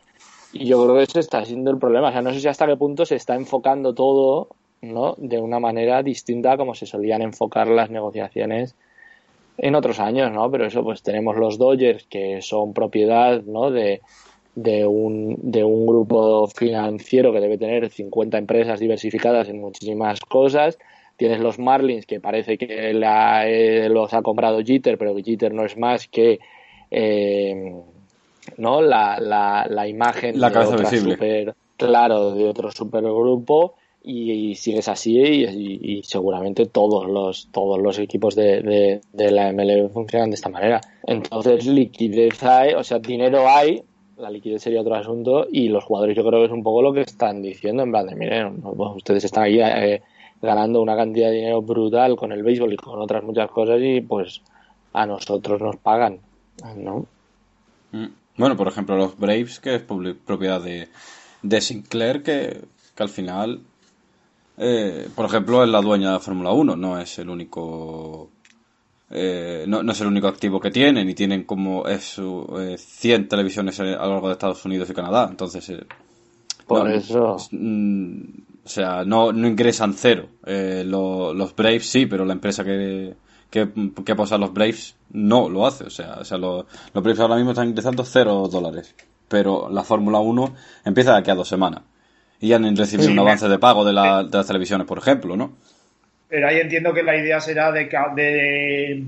Y yo creo que ese está siendo el problema. O sea, no sé si hasta qué punto se está enfocando todo ¿no? de una manera distinta a como se solían enfocar las negociaciones en otros años, ¿no? Pero eso, pues tenemos los Dodgers que son propiedad, ¿no? De, de, un, de un grupo financiero que debe tener 50 empresas diversificadas en muchísimas cosas Tienes los Marlins, que parece que la, eh, los ha comprado Jeter, pero Jeter no es más que eh, ¿no? La, la, imagen la cabeza visible. Super, claro, de otro supergrupo. Y, sigues así y, seguramente todos los todos los equipos de, de, la MLB funcionan de esta manera. Entonces liquidez hay, o sea, dinero hay, la liquidez sería otro asunto y los jugadores yo creo que es un poco lo que están diciendo en plan de miren, ustedes están ahí eh, ganando una cantidad de dinero brutal con el béisbol y con otras muchas cosas y pues a nosotros nos pagan, ¿no? Mm. Bueno, por ejemplo, los Braves, que es propiedad de, de Sinclair, que, al final, eh, por ejemplo, es la dueña de la Fórmula 1, no es el único... Eh, no, no, es el único activo que tienen y tienen como es, eh, 100 televisiones a lo largo de Estados Unidos y Canadá. Entonces, eh, por eso. Mm, o sea, no, no ingresan cero. Eh, los Braves sí, pero la empresa que, que, que posa los Braves no lo hace. O sea, o sea los, los Braves ahora mismo están ingresando cero dólares. Pero la Fórmula 1 empieza de aquí a dos semanas. Y ya han recibido un avance de pago de, la, de, las televisiones, por ejemplo, ¿no? Pero ahí entiendo que la idea será de, de,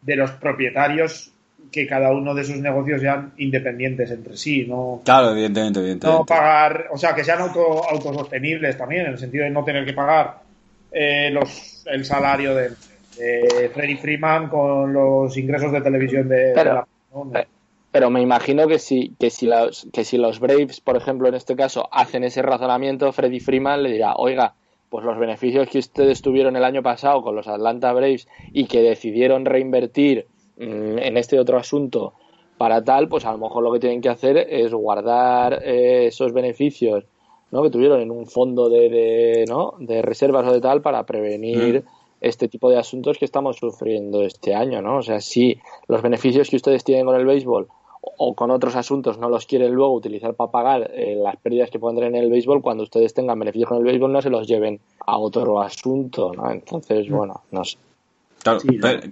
de los propietarios que cada uno de sus negocios sean independientes entre sí, no. Claro, evidentemente, evidentemente. No pagar, o sea, que sean auto, autosostenibles también, en el sentido de no tener que pagar eh, los, el salario de, de, Freddy Freeman con los ingresos de televisión de, pero, la, pero me imagino que si, que si los, que si los Braves, por ejemplo, en este caso, hacen ese razonamiento, Freddy Freeman le dirá, oiga, pues los beneficios que ustedes tuvieron el año pasado con los Atlanta Braves y que decidieron reinvertir en este otro asunto para tal, pues a lo mejor lo que tienen que hacer es guardar eh, esos beneficios ¿no? que tuvieron en un fondo de, de, ¿no? de reservas o de tal para prevenir este tipo de asuntos que estamos sufriendo este año, ¿no? O sea, si los beneficios que ustedes tienen con el béisbol o con otros asuntos no los quieren luego utilizar para pagar eh, las pérdidas que pueden tener en el béisbol, cuando ustedes tengan beneficios con el béisbol no se los lleven a otro asunto, ¿no? Entonces, bueno, no sé. Claro,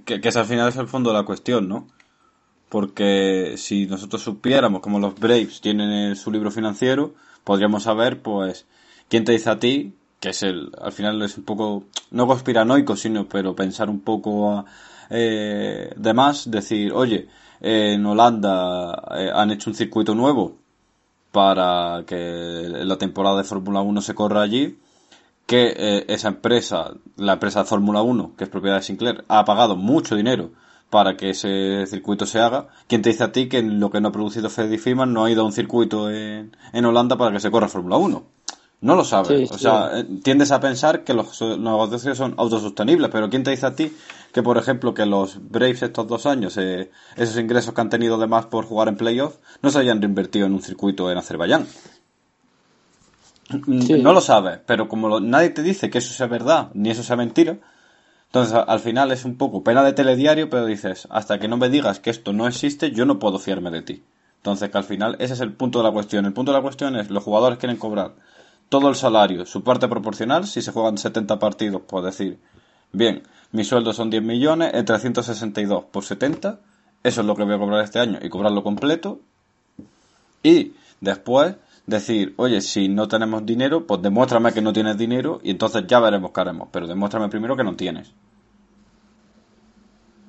que, que al final es el fondo de la cuestión, ¿no? Porque si nosotros supiéramos cómo los Braves tienen su libro financiero, podríamos saber, pues, quién te dice a ti, que es el, al final es un poco, no conspiranoico, sino, pero pensar un poco eh, de más, decir, oye, en Holanda eh, han hecho un circuito nuevo, para que la temporada de Fórmula 1 se corra allí, que eh, esa empresa, la empresa Fórmula 1, que es propiedad de Sinclair, ha pagado mucho dinero para que ese circuito se haga. ¿Quién te dice a ti que lo que no ha producido Freddy Freeman no ha ido a un circuito en, en Holanda para que se corra Fórmula 1? No lo sabes. o sea, eh, tiendes a pensar que los negocios son autosostenibles, pero ¿quién te dice a ti que, por ejemplo, que los Braves estos dos años, eh, esos ingresos que han tenido además por jugar en playoff, no se hayan reinvertido en un circuito en Azerbaiyán? No lo sabes, pero como nadie te dice que eso sea verdad, ni eso sea mentira, entonces al final es un poco pena de telediario, pero dices, hasta que no me digas que esto no existe, yo no puedo fiarme de ti. Entonces que al final ese es el punto de la cuestión. El punto de la cuestión es, los jugadores quieren cobrar todo el salario, su parte proporcional, si se juegan 70 partidos, pues decir, bien, mi sueldo son 10 millones, entre 362 por 70, eso es lo que voy a cobrar este año, y cobrarlo completo, y después decir, oye, si no tenemos dinero, pues demuéstrame que no tienes dinero, y entonces ya veremos qué haremos, pero demuéstrame primero que no tienes.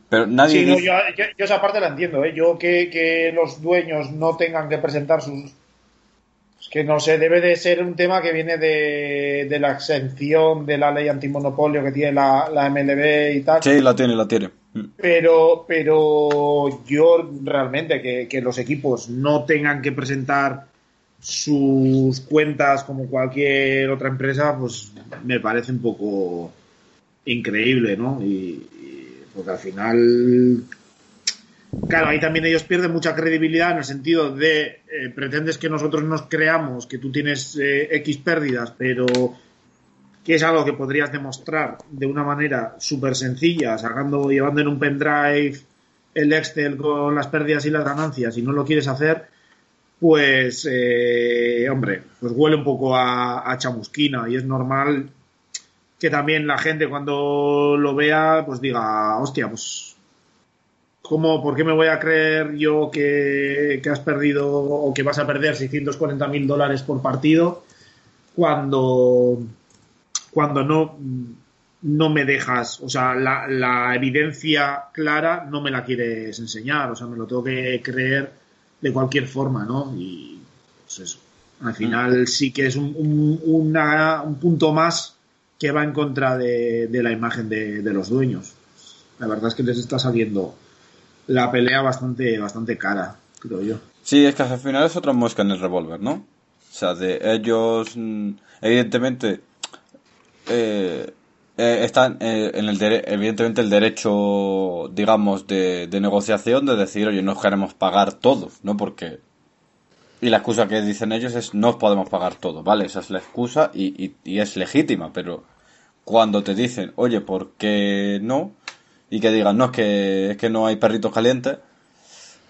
Pero nadie. Sí, yo, esa parte la entiendo, ¿eh? Yo que, que los dueños no tengan que presentar sus que no sé, debe de ser un tema que viene de, de la exención de la ley antimonopolio que tiene la, la, MLB y tal. Sí, la tiene, la tiene. Mm. Pero, pero yo realmente que, que los equipos no tengan que presentar sus cuentas como cualquier otra empresa, pues me parece un poco increíble, ¿no? Y, y porque al final Claro, ahí también ellos pierden mucha credibilidad en el sentido de eh, pretendes que nosotros nos creamos que tú tienes eh, X pérdidas, pero que es algo que podrías demostrar de una manera súper sencilla, sacando, llevando en un pendrive el Excel con las pérdidas y las ganancias y no lo quieres hacer, pues, eh, hombre, pues huele un poco a, chamusquina y es normal que también la gente cuando lo vea, pues diga, hostia, pues ¿Cómo, ¿Por qué me voy a creer yo que, has perdido o que vas a perder 640 mil dólares por partido cuando, cuando no, no me dejas, o sea, la, la, evidencia clara no me la quieres enseñar, o sea, me lo tengo que creer de cualquier forma, ¿no? Y pues eso. Al final sí que es un, un, un punto más que va en contra de, de la imagen de, de los dueños. La verdad es que les está saliendo la pelea bastante, bastante cara, creo yo. Sí, es que al final es otra mosca en el revólver, ¿no? O sea, de ellos, mm, evidentemente, eh, eh, están eh, en el evidentemente el derecho, digamos, de, de, negociación de decir, oye, no queremos pagar todo, ¿no? Porque... Y la excusa que dicen ellos es no podemos pagar todo, ¿vale? Esa es la excusa y, y, y es legítima, pero cuando te dicen, oye, ¿por qué no? y que digan, no, es que, es que no hay perritos calientes,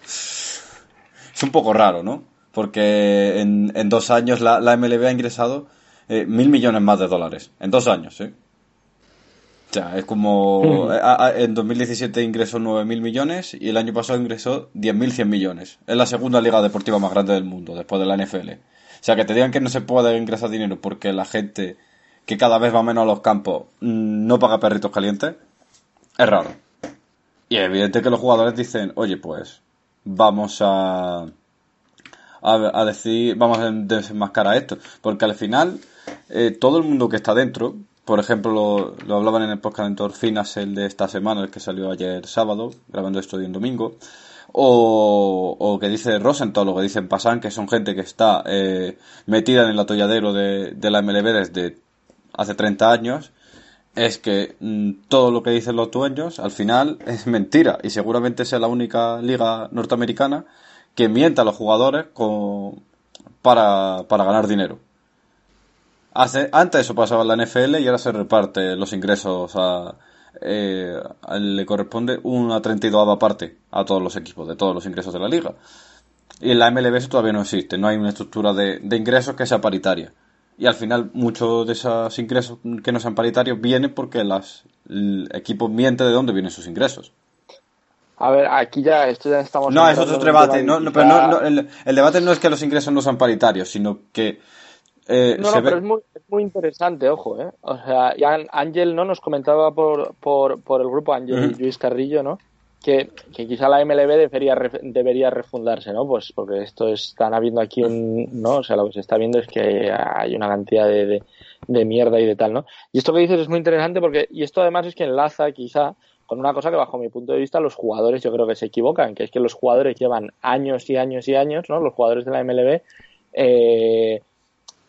es un poco raro, ¿no? Porque en, en dos años la, la MLB ha ingresado eh, mil millones más de dólares. En dos años, ¿eh? Sea, es como... Eh, en 2017 ingresó mil millones y el año pasado ingresó 10.100 millones. Es la segunda liga deportiva más grande del mundo, después de la NFL. O sea, que te digan que no se puede ingresar dinero porque la gente que cada vez va menos a los campos mm, no paga perritos calientes es raro. Y es evidente que los jugadores dicen, oye, pues vamos a, a, decir, vamos a desenmascarar esto. Porque al final, eh, todo el mundo que está dentro, por ejemplo, lo, lo hablaban en el podcast de Endorfinas, el de esta semana, el que salió ayer sábado, grabando esto hoy en domingo, o, que dice Rosenthal, o que dicen Pasan, que son gente que está eh, metida en el atolladero de, de la MLB desde hace 30 años es que mm, todo lo que dicen los dueños al final es mentira y seguramente sea la única liga norteamericana que mienta a los jugadores con, para ganar dinero. Hace, antes eso pasaba en la NFL y ahora se reparte los ingresos a, eh, le corresponde una 32 parte a todos los equipos de todos los ingresos de la liga. Y en la MLB eso todavía no existe, no hay una estructura de, de ingresos que sea paritaria y al final muchos de esos ingresos que no sean paritarios vienen porque las, el equipo miente de dónde vienen sus ingresos. A ver, aquí ya, esto ya estamos... No, es otro debate. No, pero no, el, debate no es que los ingresos no sean paritarios, sino que... Eh, no, no, pero es muy, muy, interesante, ojo, ¿eh? O sea, Ángel no nos comentaba por, por, por el grupo, Ángel y Luis Carrillo, ¿no? que, quizá la MLB debería, debería refundarse, ¿no? Pues porque esto están habiendo aquí un, ¿no? O sea, lo que se está viendo es que hay una cantidad de, de, mierda y de tal, ¿no? Y esto que dices es muy interesante porque, y esto además es que enlaza quizá con una cosa que bajo mi punto de vista los jugadores yo creo que se equivocan, que es que los jugadores llevan años y años y años, ¿no? Los jugadores de la MLB, eh,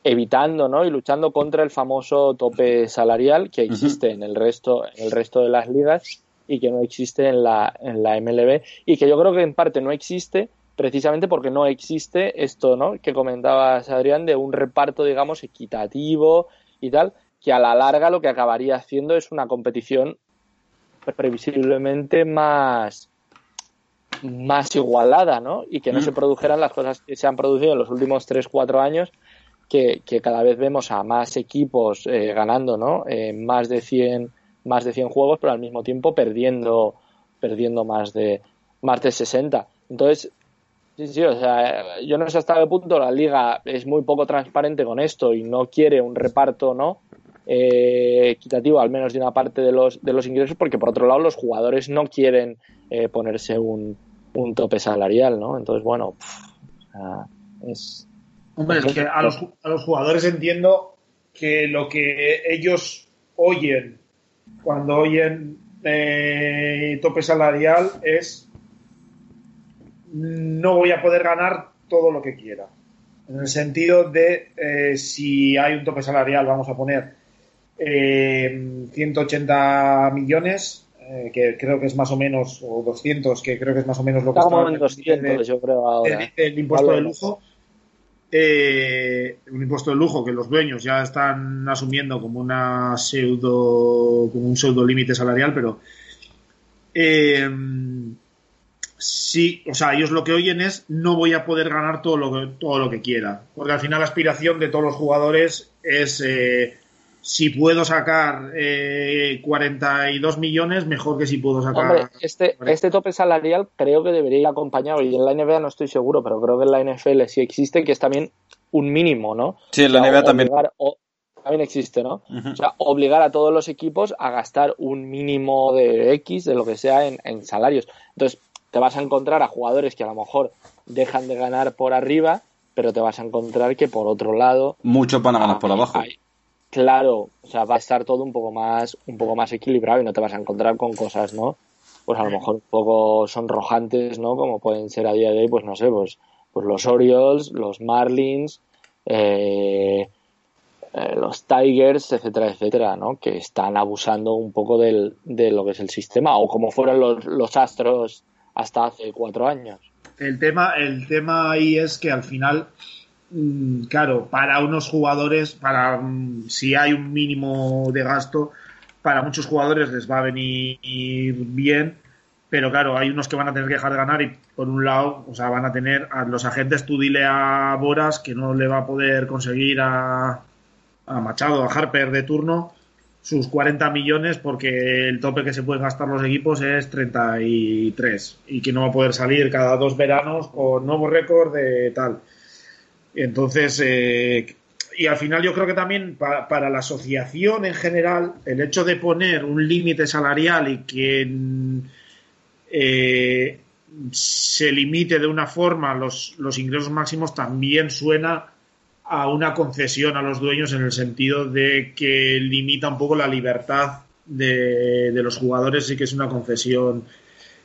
evitando ¿no? y luchando contra el famoso tope salarial que existe en el resto en el resto de las ligas y que no existe en la, en la MLB y que yo creo que en parte no existe precisamente porque no existe esto ¿no? que comentabas Adrián de un reparto digamos equitativo y tal que a la larga lo que acabaría haciendo es una competición previsiblemente más más igualada, ¿no? Y que no se produjeran las cosas que se han producido en los últimos 3-4 años, que, cada vez vemos a más equipos eh, ganando, ¿no? Eh, más de 100 más de 100 juegos, pero al mismo tiempo perdiendo, perdiendo más de, más de 60. Entonces, sí, sí, o sea, yo no sé hasta qué punto la liga es muy poco transparente con esto y no quiere un reparto, ¿no? Eh, equitativo al menos de una parte de los, de los ingresos porque por otro lado los jugadores no quieren eh, ponerse un, un, tope salarial no entonces bueno es hombre es que a los, a los jugadores entiendo que lo que ellos oyen cuando oyen eh, tope salarial es no voy a poder ganar todo lo que quiera. En el sentido de eh, si hay un tope salarial, vamos a poner eh, 180 millones, eh, que creo que es más o menos, o 200, que creo que es más o menos lo que está. en 200, yo creo ahora. El, impuesto de lujo eh, un impuesto de lujo que los dueños ya están asumiendo como una pseudo como un pseudo límite salarial pero eh, sí o sea ellos lo que oyen es no voy a poder ganar todo lo que todo lo que quiera. Porque al final la aspiración de todos los jugadores es eh, si puedo sacar eh, 42 millones, mejor que si puedo sacar. Hombre, este, este tope salarial creo que debería ir acompañado, y en la NBA no estoy seguro, pero creo que en la NFL sí existe, que es también un mínimo, ¿no? Sí, en la NBA también. también existe, ¿no? O sea, obligar a todos los equipos a gastar un mínimo de X, de lo que sea, en, en salarios. Entonces, te vas a encontrar a jugadores que a lo mejor dejan de ganar por arriba, pero te vas a encontrar que por otro lado. Muchos van a ganar por abajo claro, o sea, va a estar todo un poco más, un poco más equilibrado y no te vas a encontrar con cosas, ¿no? Pues a lo mejor un poco sonrojantes, ¿no? Como pueden ser a día de hoy, pues no sé, pues, pues los Orioles, los Marlins, eh, eh, los Tigers, etcétera, etcétera, ¿no? Que están abusando un poco del, de lo que es el sistema, o como fueron los, los Astros hasta hace cuatro años. El tema, el tema ahí es que al final Mm, claro, para unos jugadores, para mm, si hay un mínimo de gasto, para muchos jugadores les va a venir bien, pero claro, hay unos que van a tener que dejar de ganar y por un lado, o sea, van a tener a los agentes, tú dile a Boras que no le va a poder conseguir a, a Machado, a Harper de turno sus 40 millones porque el tope que se pueden gastar los equipos es 33 y que no va a poder salir cada dos veranos con nuevo récord de tal. Entonces, eh, y al final yo creo que también para, la asociación en general, el hecho de poner un límite salarial y que eh, se limite de una forma los, los ingresos máximos también suena a una concesión a los dueños en el sentido de que limita un poco la libertad de, de los jugadores y que es una concesión.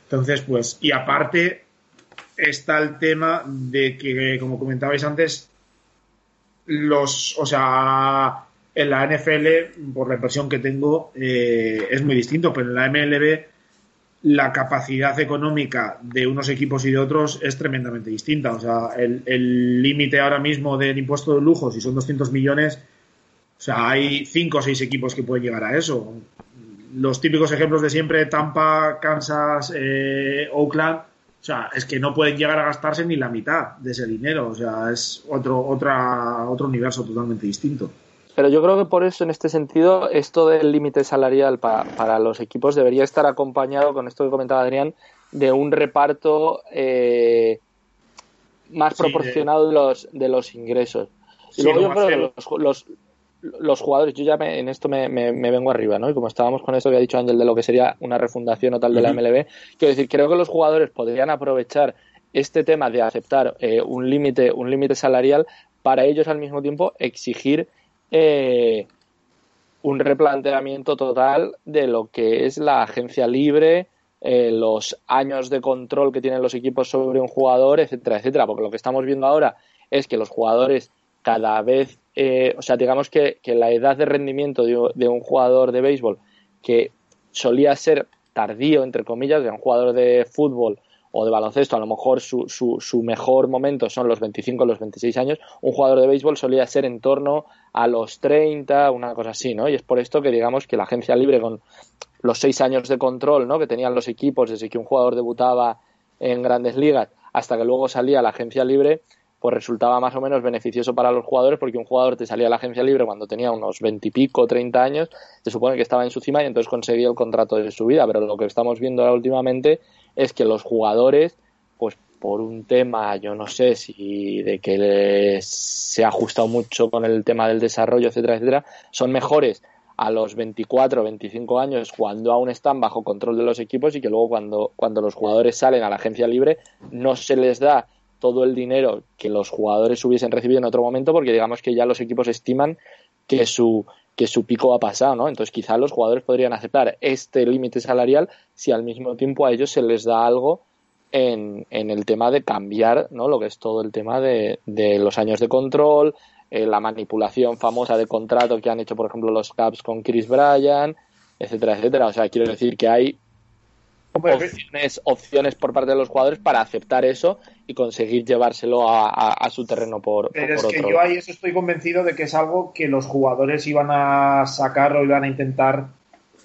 Entonces, pues, y aparte, está el tema de que, como comentabais antes, los, o sea, en la NFL, por la impresión que tengo, eh, es muy distinto, pero en la MLB la capacidad económica de unos equipos y de otros es tremendamente distinta. O sea, el límite ahora mismo del impuesto de lujo, si son 200 millones, o sea, hay cinco o seis equipos que pueden llegar a eso. Los típicos ejemplos de siempre, Tampa, Kansas, eh, Oakland, sea, es que no pueden llegar a gastarse ni la mitad de ese dinero. O sea, es otro, otra, otro universo totalmente distinto. Pero yo creo que por eso, en este sentido, esto del límite salarial para, los equipos debería estar acompañado, con esto que comentaba Adrián, de un reparto eh, más proporcionado de, los, de los ingresos. Y luego yo creo que los, los jugadores, yo ya en esto me, vengo arriba, ¿no? Y como estábamos con eso que ha dicho Ángel de lo que sería una refundación o tal de la MLB, quiero decir, creo que los jugadores podrían aprovechar este tema de aceptar eh, un límite un límite salarial para ellos al mismo tiempo exigir eh, un replanteamiento total de lo que es la agencia libre, eh, los años de control que tienen los equipos sobre un jugador, etcétera, etcétera. Porque lo que estamos viendo ahora es que los jugadores cada vez, eh, o sea, digamos que, la edad de rendimiento de, un jugador de béisbol que solía ser tardío, entre comillas, de un jugador de fútbol o de baloncesto, a lo mejor su, su, su, mejor momento son los 25 o los 26 años, un jugador de béisbol solía ser en torno a los 30, una cosa así, ¿no? Y es por esto que digamos que la agencia libre con los seis años de control, ¿no? Que tenían los equipos desde que un jugador debutaba en grandes ligas hasta que luego salía la agencia libre, pues resultaba más o menos beneficioso para los jugadores porque un jugador te salía a la agencia libre cuando tenía unos veintipico, treinta años, se supone que estaba en su cima y entonces conseguía el contrato de su vida, pero lo que estamos viendo ahora últimamente es que los jugadores, pues por un tema, yo no sé si de que se ha ajustado mucho con el tema del desarrollo, etcétera, etcétera, son mejores a los 24 o 25 años cuando aún están bajo control de los equipos y que luego cuando, cuando los jugadores salen a la agencia libre no se les da todo el dinero que los jugadores hubiesen recibido en otro momento porque digamos que ya los equipos estiman que su que su pico ha pasado, ¿no? Entonces quizá los jugadores podrían aceptar este límite salarial si al mismo tiempo a ellos se les da algo en, en, el tema de cambiar, ¿no? Lo que es todo el tema de, de los años de control, eh, la manipulación famosa de contrato que han hecho, por ejemplo, los Caps con Chris Bryan, etcétera, etcétera. O sea, quiero decir que hay opciones, opciones por parte de los jugadores para aceptar eso y conseguir llevárselo a, su terreno por, Pero es que yo ahí eso estoy convencido de que es algo que los jugadores iban a sacar o iban a intentar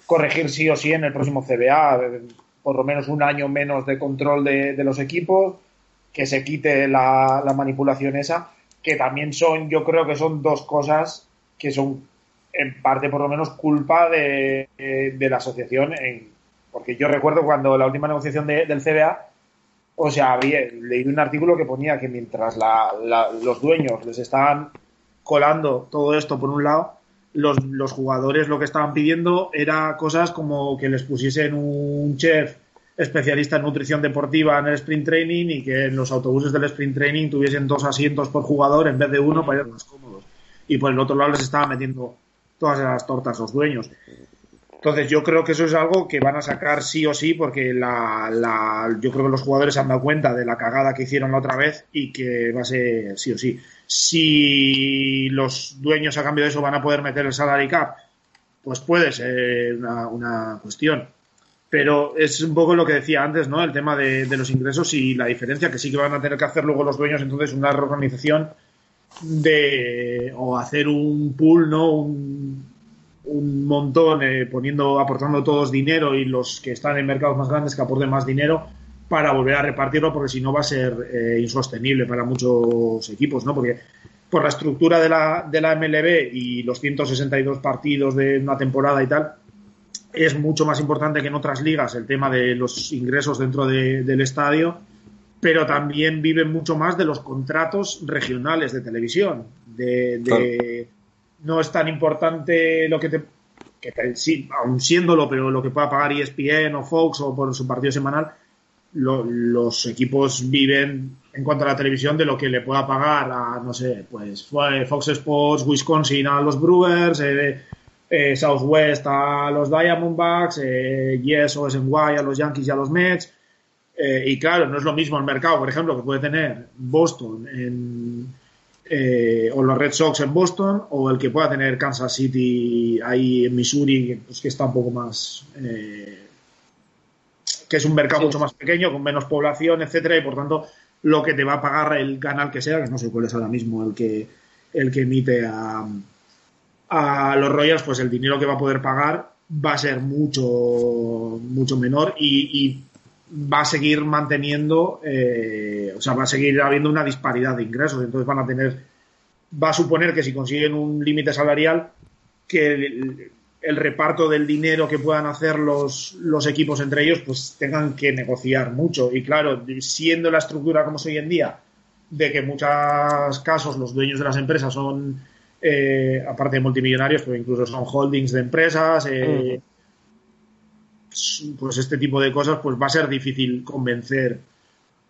corregir sí o sí en el próximo CBA. Por lo menos un año menos de control de, los equipos, que se quite la, la manipulación esa, que también son, yo creo que son dos cosas que son en parte por lo menos culpa de, de la asociación en, porque yo recuerdo cuando la última negociación del CBA, o sea, había leído un artículo que ponía que mientras los dueños les estaban colando todo esto por un lado, los, jugadores lo que estaban pidiendo era cosas como que les pusiesen un chef especialista en nutrición deportiva en el sprint training y que en los autobuses del sprint training tuviesen dos asientos por jugador en vez de uno para ir más cómodos. Y por el otro lado les estaban metiendo todas esas tortas los dueños. Entonces yo creo que eso es algo que van a sacar sí o sí porque la, la, yo creo que los jugadores se han dado cuenta de la cagada que hicieron la otra vez y que va a ser sí o sí. Si los dueños a cambio de eso van a poder meter el salary cap, pues puede ser una, cuestión. Pero es un poco lo que decía antes, ¿no? El tema de, de los ingresos y la diferencia que sí que van a tener que hacer luego los dueños, entonces una reorganización de o hacer un pool, ¿no? Un, un montón eh, poniendo, aportando todos dinero y los que están en mercados más grandes que aporten más dinero para volver a repartirlo porque si no va a ser eh, insostenible para muchos equipos, ¿no? Porque por la estructura de la, de la MLB y los 162 partidos de una temporada y tal, es mucho más importante que en otras ligas el tema de los ingresos dentro del estadio, pero también viven mucho más de los contratos regionales de televisión, de no es tan importante lo que te que sí, aún siéndolo, pero lo que pueda pagar ESPN o Fox o por su partido semanal, los equipos viven en cuanto a la televisión de lo que le pueda pagar a, no sé, pues Fox Sports Wisconsin a los Brewers, eh, eh, Southwest a los Diamondbacks, eh, Yes o SNY a los Yankees y a los Mets. Eh, y claro, no es lo mismo el mercado, por ejemplo, que puede tener Boston en eh, o los Red Sox en Boston o el que pueda tener Kansas City ahí en Missouri, pues que está un poco más... Eh, que es un mercado mucho más pequeño, con menos población, etcétera, y por tanto lo que te va a pagar el canal que sea, que no sé cuál es ahora mismo el que, el que emite a, a los Royals, pues el dinero que va a poder pagar va a ser mucho, mucho menor y va a seguir manteniendo, eh, o sea, va a seguir habiendo una disparidad de ingresos. Entonces van a tener, va a suponer que si consiguen un límite salarial, que el, reparto del dinero que puedan hacer los, los equipos entre ellos, pues tengan que negociar mucho. Y claro, siendo la estructura como es hoy en día, de que en muchos casos los dueños de las empresas son eh, aparte de multimillonarios, pues incluso son holdings de empresas, eh, pues este tipo de cosas, pues va a ser difícil convencer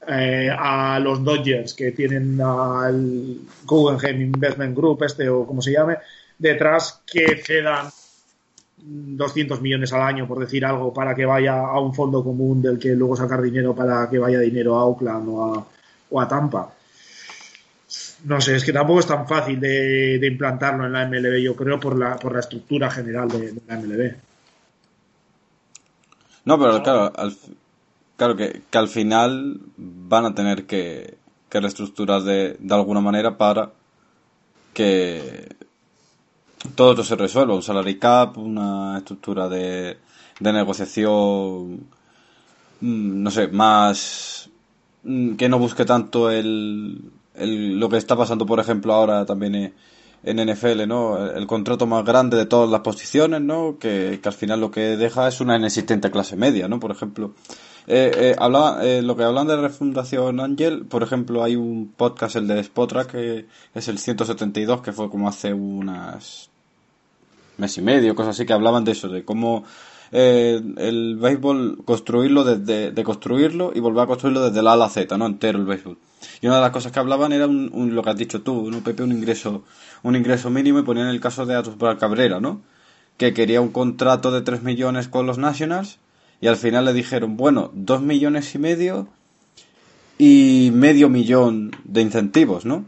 eh, a los Dodgers que tienen al Guggenheim Investment Group, este o como se llame, detrás que cedan 200 millones al año, por decir algo, para que vaya a un fondo común del que luego sacar dinero para que vaya dinero a Oakland o a, Tampa. No sé, es que tampoco es tan fácil de, implantarlo en la MLB, yo creo, por la, por la estructura general de, la MLB. No, pero claro, claro que, al final van a tener que, que reestructurar de, de alguna manera para que todo esto se resuelva. Un salary cap, una estructura de, de negociación, mm, no sé, más mm, que no busque tanto el, el, lo que está pasando, por ejemplo, ahora también en NFL, ¿no? El, contrato más grande de todas las posiciones, ¿no? Que, que, al final lo que deja es una inexistente clase media, ¿no? Por ejemplo, eh, eh, hablaba, eh, lo que hablan de refundación Ángel, por ejemplo, hay un podcast, el de Spotra, que es el 172, que fue como hace unas mes y medio, cosas así, que hablaban de eso, de cómo eh, el béisbol construirlo desde de construirlo y volver a construirlo desde la A a Z, ¿no? Entero el béisbol. Y una de las cosas que hablaban era un, lo que has dicho tú, ¿no, Pepe? Un ingreso, un ingreso mínimo y ponían el caso de Atusbral Cabrera, ¿no? Que quería un contrato de 3 millones con los Nationals y al final le dijeron, bueno, 2 millones y medio y medio millón de incentivos, ¿no?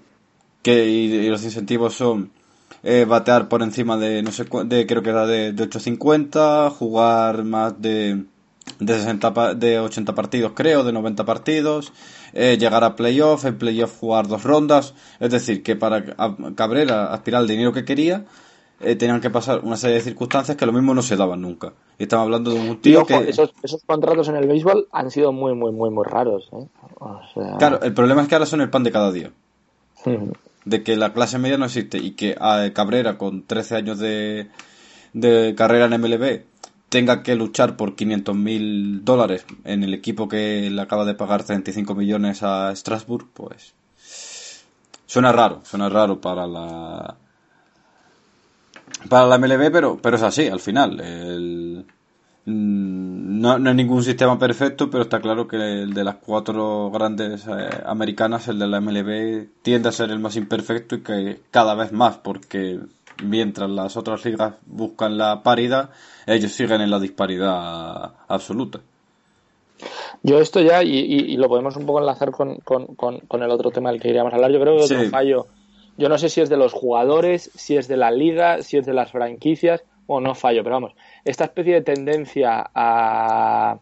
Que y los incentivos son eh, batear por encima de, no sé, de, creo que era de, de 8.50, jugar más de, de 60, de 80 partidos creo, de 90 partidos, eh, llegar a playoff, en playoff jugar dos rondas, es decir, que para Cabrera aspirar al dinero que quería, eh, tenían que pasar una serie de circunstancias que lo mismo no se daban nunca. Y estamos hablando de un tío que... Esos, esos, contratos en el béisbol han sido muy, muy, muy, muy raros. ¿eh? Claro, el problema es que ahora son el pan de cada día de que la clase media no existe y que a Cabrera con 13 años de, de carrera en MLB tenga que luchar por 500 mil dólares en el equipo que le acaba de pagar 35 millones a Strasbourg, pues suena raro, suena raro para la para la MLB, pero, pero es así al final. El, Mm, no, no, hay ningún sistema perfecto, pero está claro que el de las cuatro grandes eh, americanas, el de la MLB, tiende a ser el más imperfecto y que cada vez más, porque mientras las otras ligas buscan la paridad, ellos siguen en la disparidad absoluta. Yo esto ya, y, lo podemos un poco enlazar con, el otro tema del que queríamos hablar, yo creo que otro fallo, yo no sé si es de los jugadores, si es de la liga, si es de las franquicias, o no fallo, pero vamos, esta especie de tendencia a,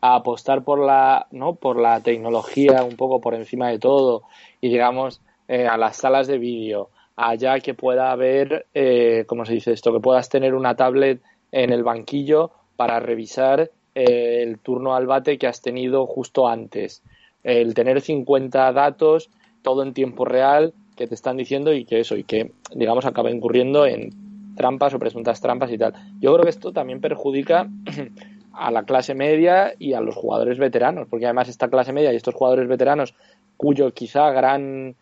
apostar por la, ¿no? por la tecnología un poco por encima de todo y digamos eh, a las salas de vídeo, allá que pueda haber, eh, ¿cómo se dice esto? Que puedas tener una tablet en el banquillo para revisar eh, el turno al bate que has tenido justo antes. El tener 50 datos, todo en tiempo real, que te están diciendo y que eso, y que, digamos, acaba incurriendo en trampas o presuntas trampas y tal. Yo creo que esto también perjudica a la clase media y a los jugadores veteranos, porque además esta clase media y estos jugadores veteranos, cuyo quizá gran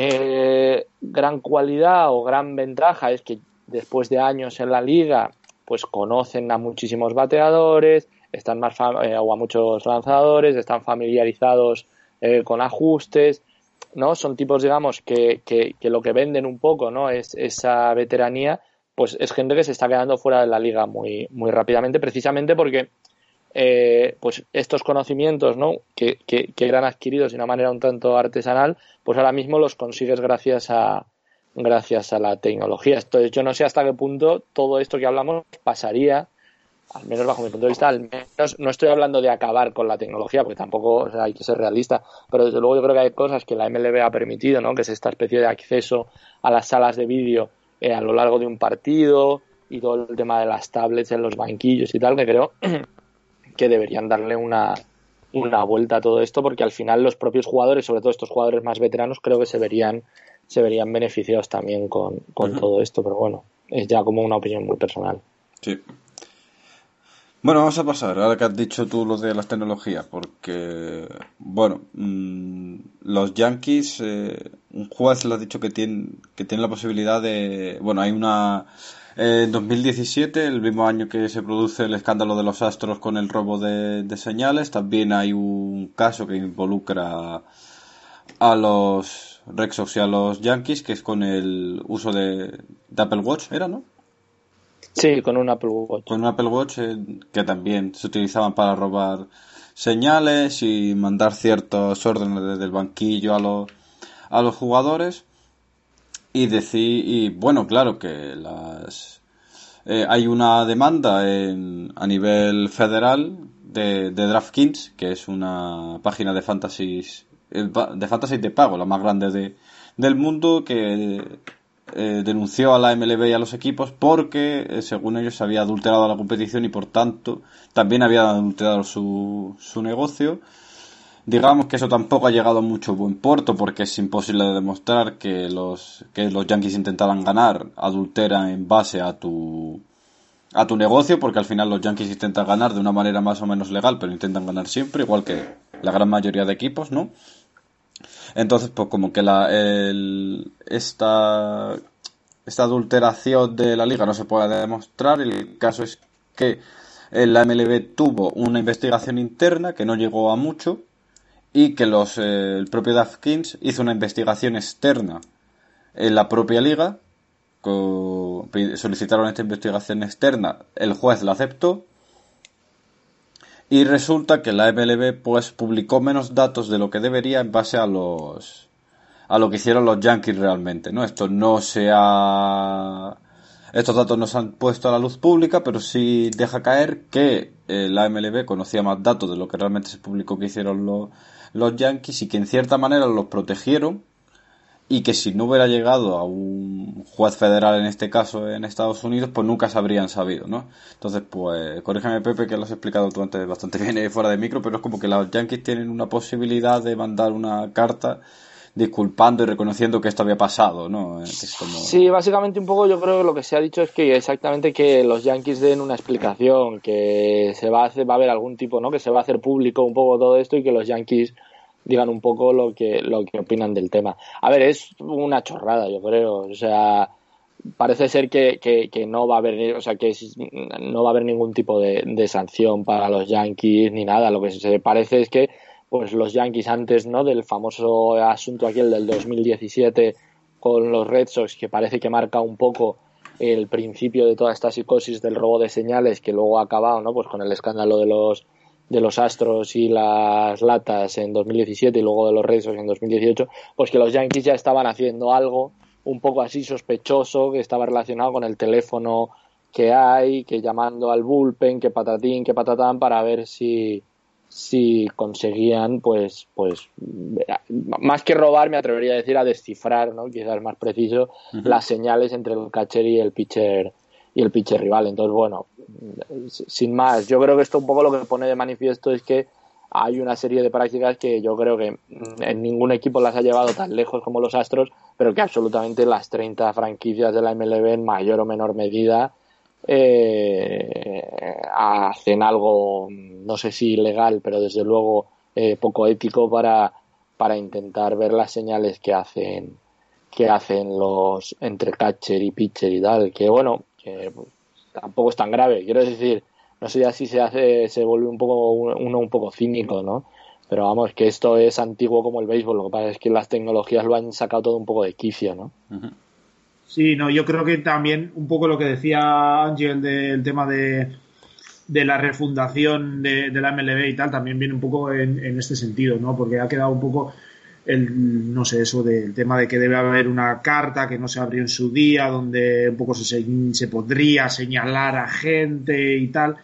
eh, gran cualidad o gran ventaja es que después de años en la liga, pues conocen a muchísimos bateadores, están más eh, o a muchos lanzadores, están familiarizados eh, con ajustes, ¿no? Son tipos, digamos, que, que, lo que venden un poco, ¿no? Es esa veteranía, pues es gente que se está quedando fuera de la liga muy, muy rápidamente, precisamente porque eh, pues estos conocimientos, ¿no? Que, que, que eran adquiridos de una manera un tanto artesanal, pues ahora mismo los consigues gracias a gracias a la tecnología. Entonces yo no sé hasta qué punto todo esto que hablamos pasaría al menos bajo mi punto de vista, al menos no estoy hablando de acabar con la tecnología, porque tampoco hay que ser realista, pero desde luego yo creo que hay cosas que la MLB ha permitido, ¿no? que es esta especie de acceso a las salas de vídeo eh, a lo largo de un partido y todo el tema de las tablets en los banquillos y tal, que creo que deberían darle una, una vuelta a todo esto, porque al final los propios jugadores, sobre todo estos jugadores más veteranos, creo que se verían, se verían beneficiados también con, con todo esto, pero bueno, es ya como una opinión muy personal. Sí, Bueno, vamos a pasar, ahora que has dicho tú lo de las tecnologías, porque, bueno, mm, los Yankees, eh, un juez le ha dicho que tiene, que tiene la posibilidad de, bueno, hay una, eh, en 2017, el mismo año que se produce el escándalo de los Astros con el robo de, de señales, también hay un caso que involucra a los Red Sox y a los Yankees, que es con el uso de, de Apple Watch, ¿era, no? Sí, con un Apple Watch. Con un Apple Watch eh, que también se utilizaban para robar señales y mandar ciertos órdenes desde el banquillo a los, a los jugadores. Y decir, y bueno, claro que las eh, hay una demanda en, a nivel federal de, de DraftKings, que es una página de fantasy de fantasy de pago, la más grande de, del mundo, que eh, denunció a la MLB y a los equipos porque, eh, según ellos, se había adulterado la competición y por tanto también había adulterado su, su negocio. Digamos que eso tampoco ha llegado a mucho buen puerto porque es imposible de demostrar que los, que los Yankees intentaran ganar adulteran en base a tu, a tu negocio porque al final los Yankees intentan ganar de una manera más o menos legal pero intentan ganar siempre igual que la gran mayoría de equipos, ¿no? Entonces, pues como que la, el, esta, esta adulteración de la liga no se puede demostrar. El caso es que la MLB tuvo una investigación interna que no llegó a mucho y que los, eh, el propio Kings hizo una investigación externa en la propia liga. solicitaron esta investigación externa, el juez la aceptó y resulta que la MLB pues publicó menos datos de lo que debería en base a los a lo que hicieron los Yankees realmente, ¿no? Esto no se ha estos datos no se han puesto a la luz pública, pero sí deja caer que eh, la MLB conocía más datos de lo que realmente se publicó que hicieron los, los Yankees y que en cierta manera los protegieron y que si no hubiera llegado a un juez federal en este caso en Estados Unidos, pues nunca se habrían sabido, ¿no? Entonces, pues, corrígeme Pepe que lo has explicado tú antes bastante bien fuera de micro, pero es como que los Yankees tienen una posibilidad de mandar una carta disculpando y reconociendo que esto había pasado, ¿no? Sí, básicamente un poco yo creo que lo que se ha dicho es que exactamente que los Yankees den una explicación, que se va a hacer, va a haber algún tipo, ¿no? Que se va a hacer público un poco todo esto y que los Yankees digan un poco lo que, lo que opinan del tema. A ver, es una chorrada, yo creo. O sea, parece ser que, que, no va a haber, o sea, que no va a haber ningún tipo de, sanción para los Yankees ni nada. Lo que se parece es que, pues, los Yankees antes, ¿no? Del famoso asunto aquel del 2017 con los Red Sox, que parece que marca un poco el principio de toda esta psicosis del robo de señales que luego ha acabado, ¿no? Pues con el escándalo de los de los Astros y las latas en 2017 y luego de los Red Sox en 2018, pues que los Yankees ya estaban haciendo algo un poco así sospechoso que estaba relacionado con el teléfono que hay, que llamando al bullpen, que patatín, que patatán para ver si si conseguían pues pues más que robar me atrevería a decir a descifrar, ¿no? Quizás más preciso las señales entre el catcher y el pitcher y el pitcher rival. Entonces, bueno, sin más, yo creo que esto un poco lo que pone de manifiesto es que hay una serie de prácticas que yo creo que en ningún equipo las ha llevado tan lejos como los Astros, pero que absolutamente las 30 franquicias de la MLB en mayor o menor medida eh, hacen algo, no sé si ilegal, pero desde luego eh, poco ético para, para intentar ver las señales que hacen que hacen los entre catcher y pitcher y tal, que bueno, pues, tampoco es tan grave. Quiero decir, no sé si se hace, se vuelve un poco uno un poco cínico, ¿no? Pero vamos, que esto es antiguo como el béisbol, lo que pasa es que las tecnologías lo han sacado todo un poco de quicio, ¿no? Sí, no, yo creo que también un poco lo que decía Ángel del tema de, de la refundación de, la MLB y tal, también viene un poco en, en este sentido, ¿no? Porque ha quedado un poco el, no sé, eso del tema de que debe haber una carta que no se abrió en su día, donde un poco se, se podría señalar a gente y tal.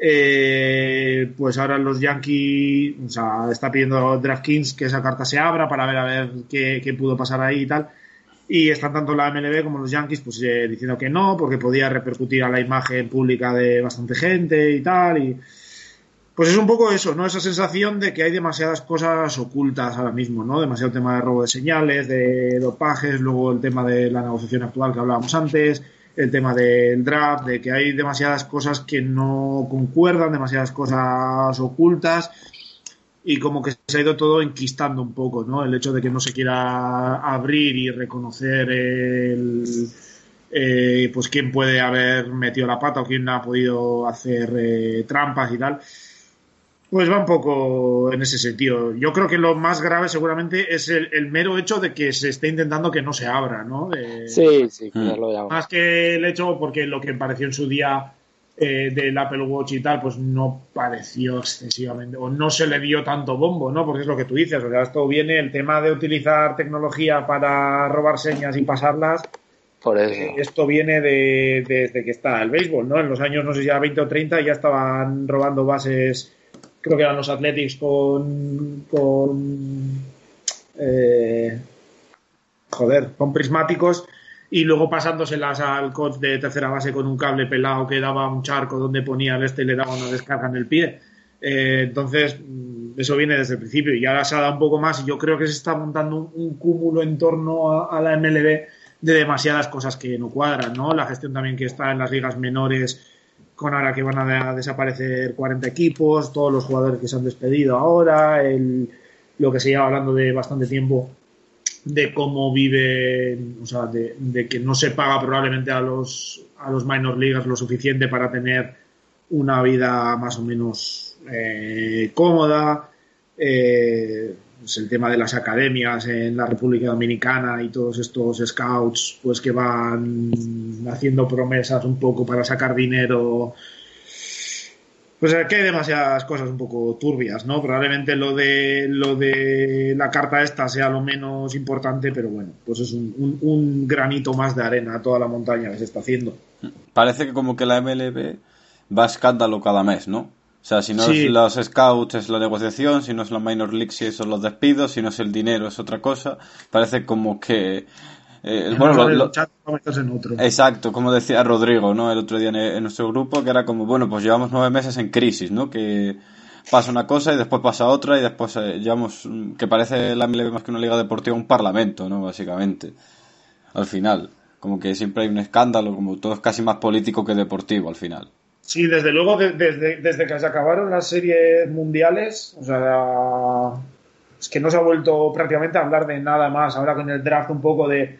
Eh, pues ahora los Yankees, o sea, está pidiendo DraftKings que esa carta se abra para ver a ver qué, qué pudo pasar ahí y tal. Y están tanto la MLB como los Yankees pues eh, diciendo que no, porque podía repercutir a la imagen pública de bastante gente y tal. Y, pues es un poco eso, ¿no? Esa sensación de que hay demasiadas cosas ocultas ahora mismo, ¿no? Demasiado tema de robo de señales, de dopajes, luego el tema de la negociación actual que hablábamos antes, el tema del draft, de que hay demasiadas cosas que no concuerdan, demasiadas cosas ocultas y como que se ha ido todo enquistando un poco, ¿no? El hecho de que no se quiera abrir y reconocer el, eh, pues quién puede haber metido la pata o quién ha podido hacer eh, trampas y tal. Pues va un poco en ese sentido. Yo creo que lo más grave seguramente es el, mero hecho de que se esté intentando que no se abra, ¿no? sí, sí, mm. Más que el hecho, porque lo que pareció en su día eh, del Apple Watch y tal, pues no pareció excesivamente, o no se le dio tanto bombo, ¿no? Porque es lo que tú dices, o sea, esto viene el tema de utilizar tecnología para robar señas y pasarlas. Por eso. Eh, esto viene de, desde que está el béisbol, ¿no? En los años, no sé si era 20 o 30, ya estaban robando bases creo que eran los Athletics con, con eh, joder, con prismáticos y luego pasándoselas al coach de tercera base con un cable pelado que daba un charco donde ponía el este y le daba una descarga en el pie. Eh, entonces, mm, eso viene desde el principio y ahora se ha dado un poco más y yo creo que se está montando un, cúmulo en torno a, la MLB de demasiadas cosas que no cuadran, ¿no? La gestión también que está en las ligas menores con ahora que van a desaparecer 40 equipos, todos los jugadores que se han despedido ahora, el, lo que se lleva hablando de bastante tiempo de cómo vive, o sea, de, que no se paga probablemente a los, a los minor leagues lo suficiente para tener una vida más o menos eh, cómoda. Eh, pues el tema de las academias en la República Dominicana y todos estos scouts pues que van haciendo promesas un poco para sacar dinero pues que hay demasiadas cosas un poco turbias, ¿no? Probablemente lo de lo de la carta esta sea lo menos importante, pero bueno, pues es un, un granito más de arena a toda la montaña que se está haciendo. Parece que como que la MLB va a escándalo cada mes, ¿no? O sea, si no es los scouts es la negociación, si no es la minor league si son los despidos, si no es el dinero es otra cosa. Parece como que eh, bueno, lo, Exacto, como decía Rodrigo, ¿no? El otro día en, nuestro grupo, que era como, bueno, pues llevamos nueve meses en crisis, ¿no? Que pasa una cosa y después pasa otra y después eh, llevamos, mm, que parece la MLB más que una liga deportiva, un parlamento, ¿no? Básicamente, al final. Como que siempre hay un escándalo, como todo es casi más político que deportivo al final. Sí, desde luego, desde, desde que se acabaron las series mundiales, o sea, es que no se ha vuelto prácticamente a hablar de nada más. Ahora con el draft un poco de,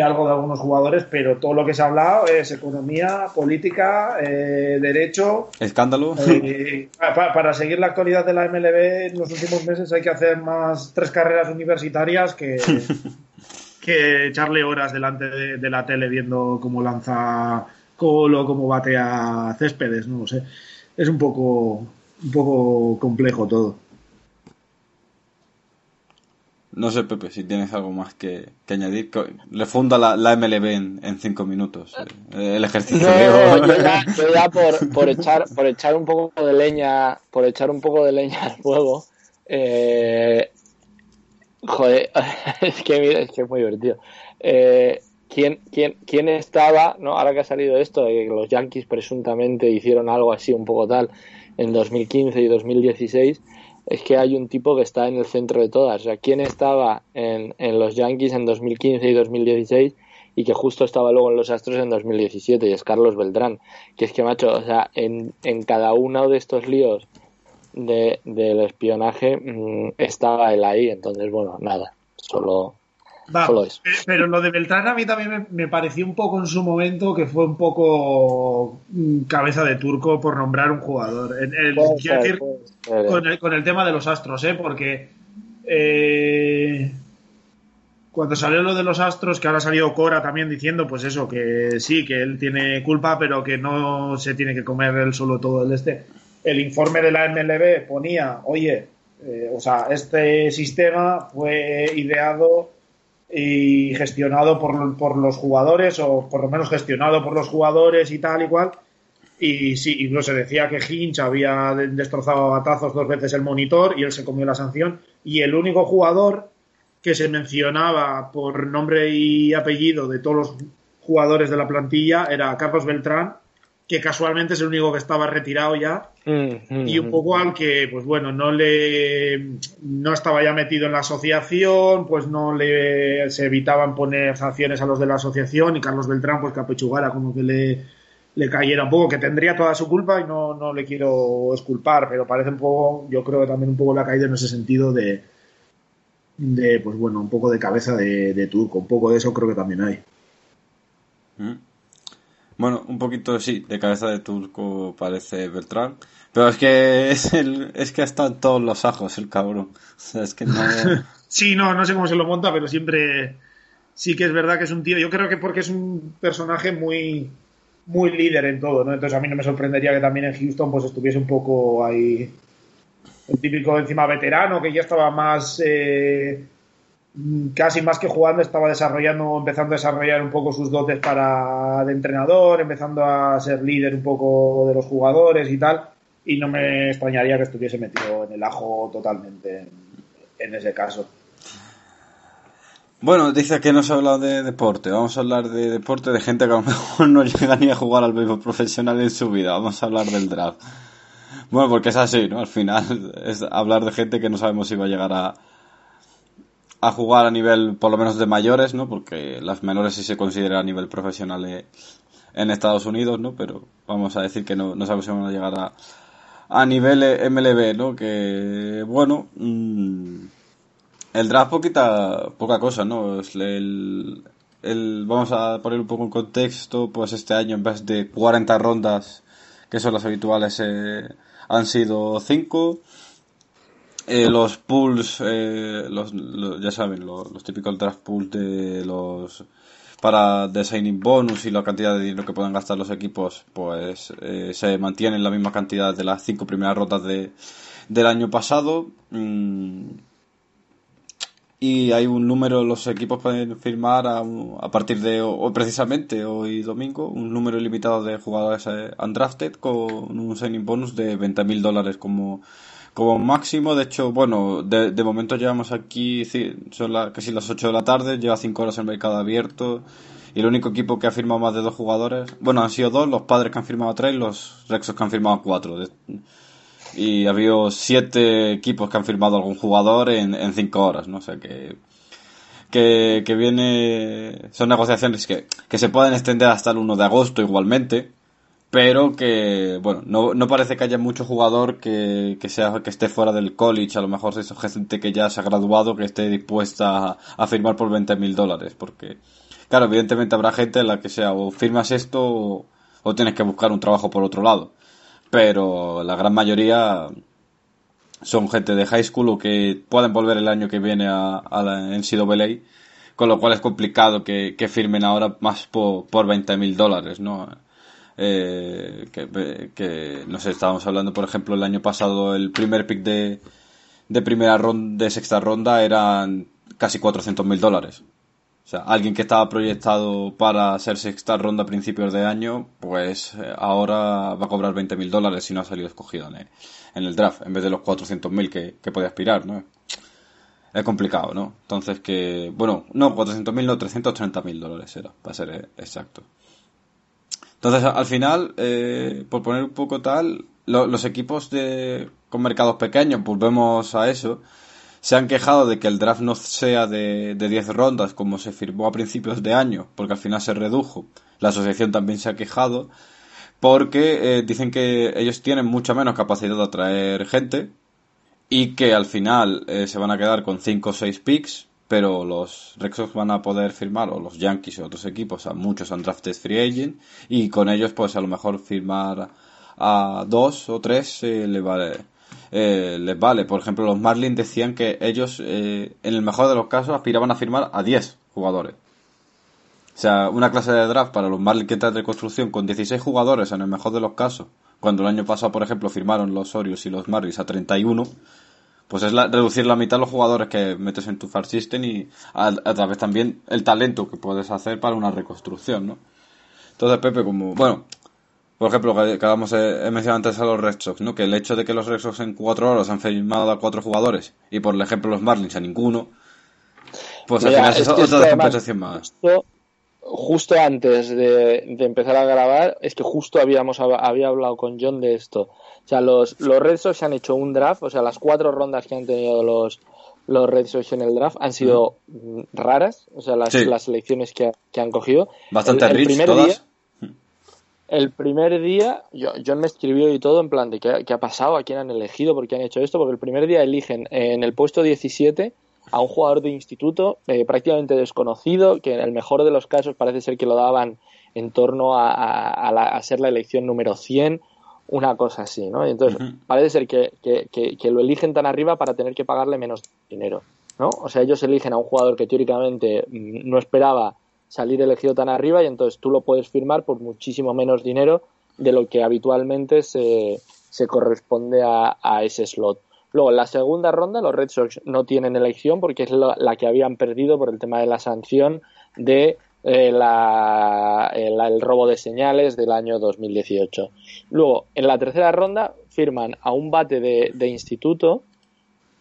algo de algunos jugadores, pero todo lo que se ha hablado es economía, política, eh, derecho. Escándalo. Eh, para, seguir la actualidad de la MLB en los últimos meses hay que hacer más tres carreras universitarias que, que echarle horas delante de la tele viendo cómo lanza Colo, cómo batea Céspedes, no lo sé. Es un poco, un poco complejo todo. No sé, Pepe, si tienes algo más que, añadir. Le funda la, la MLB en, cinco minutos. Eh, el ejercicio. No, yo ya, por, echar, por echar un poco de leña, por echar un poco de leña al fuego. Eh, joder, es que, es que es muy divertido. Eh, quién, quién, quién estaba, ¿no? ahora que ha salido esto, de que los Yankees presuntamente hicieron algo así un poco tal en 2015 y 2016, es que hay un tipo que está en el centro de todas. O sea, quién estaba en, en los Yankees en 2015 y 2016 y que justo estaba luego en los Astros en 2017 y es Carlos Beltrán. Que es que, macho, o sea, en, en cada uno de estos líos de, del espionaje mm, estaba él ahí. Entonces, bueno, nada, solo eh, pero lo de Beltrán a mí también me, pareció un poco en su momento que fue un poco mm, cabeza de turco por nombrar un jugador. con, el, tema de los astros, ¿eh? porque eh, cuando salió lo de los astros, que ahora ha salido Cora también diciendo, pues eso, que sí, que él tiene culpa, pero que no se tiene que comer él solo todo el este. El informe de la MLB ponía, oye, eh, o sea, este sistema fue ideado y gestionado por, por, los jugadores, o por lo menos gestionado por los jugadores y tal y cual. Y sí, incluso se decía que Hinch había destrozado a batazos dos veces el monitor y él se comió la sanción. Y el único jugador que se mencionaba por nombre y apellido de todos los jugadores de la plantilla era Carlos Beltrán, que casualmente es el único que estaba retirado ya Mm, y un mm, poco al que pues bueno no le no estaba ya metido en la asociación pues no le se evitaban poner sanciones a los de la asociación y Carlos Beltrán pues que apechugara como que le, le cayera un poco que tendría toda su culpa y no, no le quiero esculpar pero parece un poco yo creo que también un poco la caída en ese sentido de de pues bueno un poco de cabeza de, de turco un poco de eso creo que también hay Mm. Bueno, un poquito sí, de cabeza de turco parece Beltrán. Pero es que es el, es que está en todos los ajos el cabrón. O sea, es que no. Sí, no, no sé cómo se lo monta, pero siempre sí que es verdad que es un tío. Yo creo que porque es un personaje muy, muy líder en todo, ¿no? Entonces a mí no me sorprendería que también en Houston pues estuviese un poco ahí el típico encima veterano que ya estaba más eh, casi más que jugando estaba desarrollando, empezando a desarrollar un poco sus dotes para de entrenador, empezando a ser líder un poco de los jugadores y tal. Y no me extrañaría que estuviese metido en el ajo totalmente en, en ese caso. Bueno, dice que no se ha hablado de deporte. Vamos a hablar de deporte de gente que a lo mejor no llega ni a jugar al béisbol profesional en su vida. Vamos a hablar del draft. Bueno, porque es así, ¿no? Al final es hablar de gente que no sabemos si va a llegar a, a jugar a nivel, por lo menos, de mayores, ¿no? Porque las menores sí se considera a nivel profesional eh, en Estados Unidos, ¿no? Pero vamos a decir que no, no sabemos si van a llegar a, a nivel eh, MLB, ¿no? Que, bueno, mm, el draft poquita, poca cosa, ¿no? El, el, vamos a poner un poco en contexto, pues este año en vez de 40 rondas, que son las habituales, eh, han sido 5. Eh, los pools, eh, los, ya saben, los, típicos draft pools de los para de signing bonus y la cantidad de dinero que pueden gastar los equipos, pues eh, se mantienen la misma cantidad de las cinco primeras rondas de, del año pasado. Mm, y hay un número, los equipos pueden firmar a, a partir de hoy, precisamente hoy domingo, un número ilimitado de jugadores eh, undrafted con un signing bonus de 20.000 dólares como, como máximo. De hecho, bueno, de, de momento llevamos aquí, son la- casi las 8 de la tarde, lleva 5 horas el mercado abierto. Y el único equipo que ha firmado más de dos jugadores, bueno, han sido dos, los padres que han firmado tres, los Rexos que han firmado cuatro. Y ha habido siete equipos que han firmado algún jugador en, en cinco horas, ¿no? O sea que, que, que viene, son negociaciones que, que se pueden extender hasta el 1 de agosto igualmente, pero que, bueno, no, no parece que haya mucho jugador que, que sea, que esté fuera del college, a lo mejor es gente que ya se ha graduado, que esté dispuesta a, firmar por 20 mil dólares, porque, claro, evidentemente habrá gente en la que sea o firmas esto o, o tienes que buscar un trabajo por otro lado pero la gran mayoría son gente de high school o que pueden volver el año que viene a, a la NCAA, con lo cual es complicado que, que firmen ahora más por, por 20 mil dólares, ¿no? Eh, que, que, no sé, estábamos hablando, por ejemplo, el año pasado el primer pick de, de primera ronda, de sexta ronda eran casi 400 mil dólares. O sea, alguien que estaba proyectado para ser sexta ronda a principios de año, pues eh, ahora va a cobrar 20 mil dólares si no ha salido escogido en el, en el draft, en vez de los 400 mil que, que puede aspirar, ¿no? Es complicado, ¿no? Entonces que, bueno, no, 400 mil, no, 330 mil dólares era, para ser eh, exacto. Entonces, al final, eh, por poner un poco tal, lo- los equipos de, con mercados pequeños, volvemos a eso, se han quejado de que el draft no sea de, de 10 rondas como se firmó a principios de año, porque al final se redujo. La asociación también se ha quejado porque eh, dicen que ellos tienen mucha menos capacidad de atraer gente y que al final eh, se van a quedar con 5 o 6 picks, pero los Red Sox van a poder firmar, o los Yankees o otros equipos, a muchos undrafted free agent y con ellos pues a lo mejor firmar a dos o tres eh, le vale, eh, les vale. Por ejemplo, los Marlins decían que ellos, eh, en el mejor de los casos, aspiraban a firmar a 10 jugadores. O sea, una clase de draft para los Marlins que entran de construcción con 16 jugadores en el mejor de los casos, cuando el año pasado, por ejemplo, firmaron los Orioles y los Marlins a 31, pues es la- reducir la mitad de los jugadores que metes en tu Far System y a, a través también el talento que puedes hacer para una reconstrucción, ¿no? Entonces, Pepe, como, bueno, por ejemplo, que, que eh, he mencionado antes a los Red Sox, ¿no? Que el hecho de que los Red Sox en cuatro horas han firmado a cuatro jugadores y por ejemplo los Marlins a ninguno, pues al final es, otra esto además- compensación más. Justo antes de, empezar a grabar, es que justo habíamos había hablado con John de esto. O sea, los, los Red Sox han hecho un draft, o sea, las cuatro rondas que han tenido los, los Red Sox en el draft han sido raras, o sea, las, las selecciones que, han cogido. Bastante el, primer Día, el primer día, John me escribió y todo en plan de qué, qué ha pasado, a quién han elegido, por qué han hecho esto, porque el primer día eligen en el puesto 17 a un jugador de instituto eh, prácticamente desconocido, que en el mejor de los casos parece ser que lo daban en torno a, ser la elección número 100, una cosa así, ¿no? entonces parece ser que, que, lo eligen tan arriba para tener que pagarle menos dinero, ¿no? O sea, ellos eligen a un jugador que teóricamente mm, no esperaba salir elegido tan arriba y entonces tú lo puedes firmar por muchísimo menos dinero de lo que habitualmente se, se corresponde a, a ese slot. Luego, en la segunda ronda, los Red Sox no tienen elección porque es la, que habían perdido por el tema de la sanción de eh, la, el, robo de señales del año 2018. Luego, en la tercera ronda, firman a un bate de, de instituto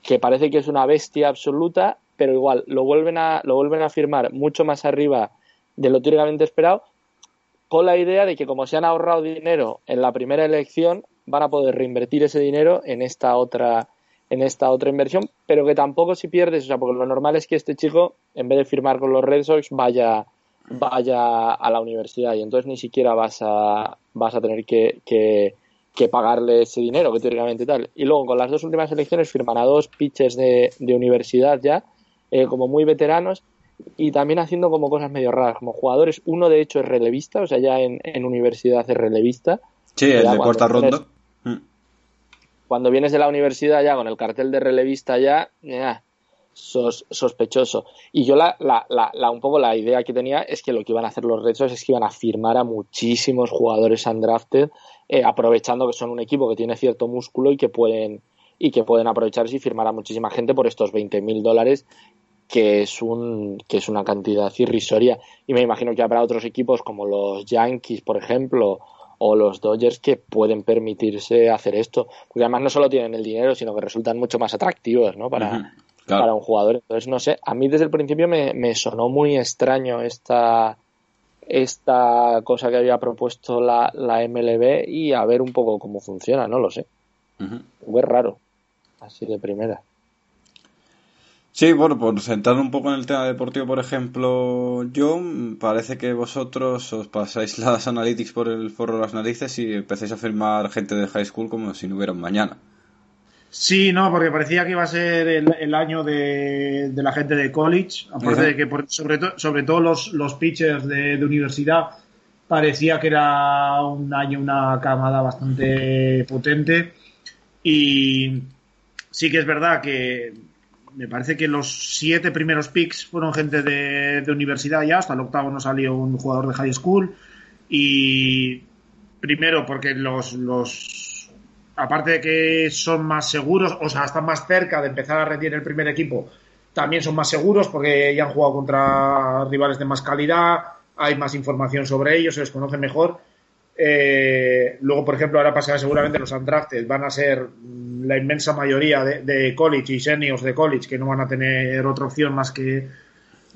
que parece que es una bestia absoluta, pero igual lo vuelven a, lo vuelven a firmar mucho más arriba de lo teóricamente esperado, con la idea de que como se han ahorrado dinero en la primera elección, van a poder reinvertir ese dinero en esta otra en esta otra inversión, pero que tampoco si pierdes, o sea, porque lo normal es que este chico, en vez de firmar con los Red Sox, vaya, vaya a la universidad y entonces ni siquiera vas a, vas a tener que, que, pagarle ese dinero, que teóricamente tal. Y luego con las dos últimas elecciones firman a dos pitchers de, de universidad ya, eh, como muy veteranos, y también haciendo como cosas medio raras, como jugadores. Uno de hecho es relevista, o sea, ya en, en universidad es relevista. Sí, el de cuarta ronda cuando vienes de la universidad ya con el cartel de relevista ya, sospechoso. Y yo la, la, la, un poco la idea que tenía es que lo que iban a hacer los Red Sox es que iban a firmar a muchísimos jugadores undrafted, eh, aprovechando que son un equipo que tiene cierto músculo y que pueden y que pueden aprovecharse y firmar a muchísima gente por estos 20 mil dólares que es un que es una cantidad irrisoria y me imagino que habrá otros equipos como los Yankees por ejemplo o los Dodgers que pueden permitirse hacer esto. Porque además no solo tienen el dinero, sino que resultan mucho más atractivos ¿no? para, para un jugador. Entonces, no sé, a mí desde el principio me, me sonó muy extraño esta, esta cosa que había propuesto la, la MLB y a ver un poco cómo funciona, no lo sé. Uh raro, así de primera. Sí, bueno, por sentar un poco en el tema deportivo, por ejemplo, yo parece que vosotros os pasáis las analytics por el forro de las narices y empecéis a firmar gente de high school como si no hubiera un mañana. Sí, no, porque parecía que iba a ser el, año de, la gente de college, aparte de que sobre, sobre todo los, los pitchers de, de universidad parecía que era un año, una camada bastante potente. Y sí que es verdad que me parece que los siete primeros picks fueron gente de, universidad ya, hasta el octavo no salió un jugador de high school. Y primero porque los, los aparte de que son más seguros, o sea, están más cerca de empezar a rendir el primer equipo, también son más seguros porque ya han jugado contra rivales de más calidad, hay más información sobre ellos, se les conoce mejor. Eh, luego, por ejemplo, ahora pasará seguramente los undrafted van a ser la inmensa mayoría de, college y seniors de college que no van a tener otra opción más que,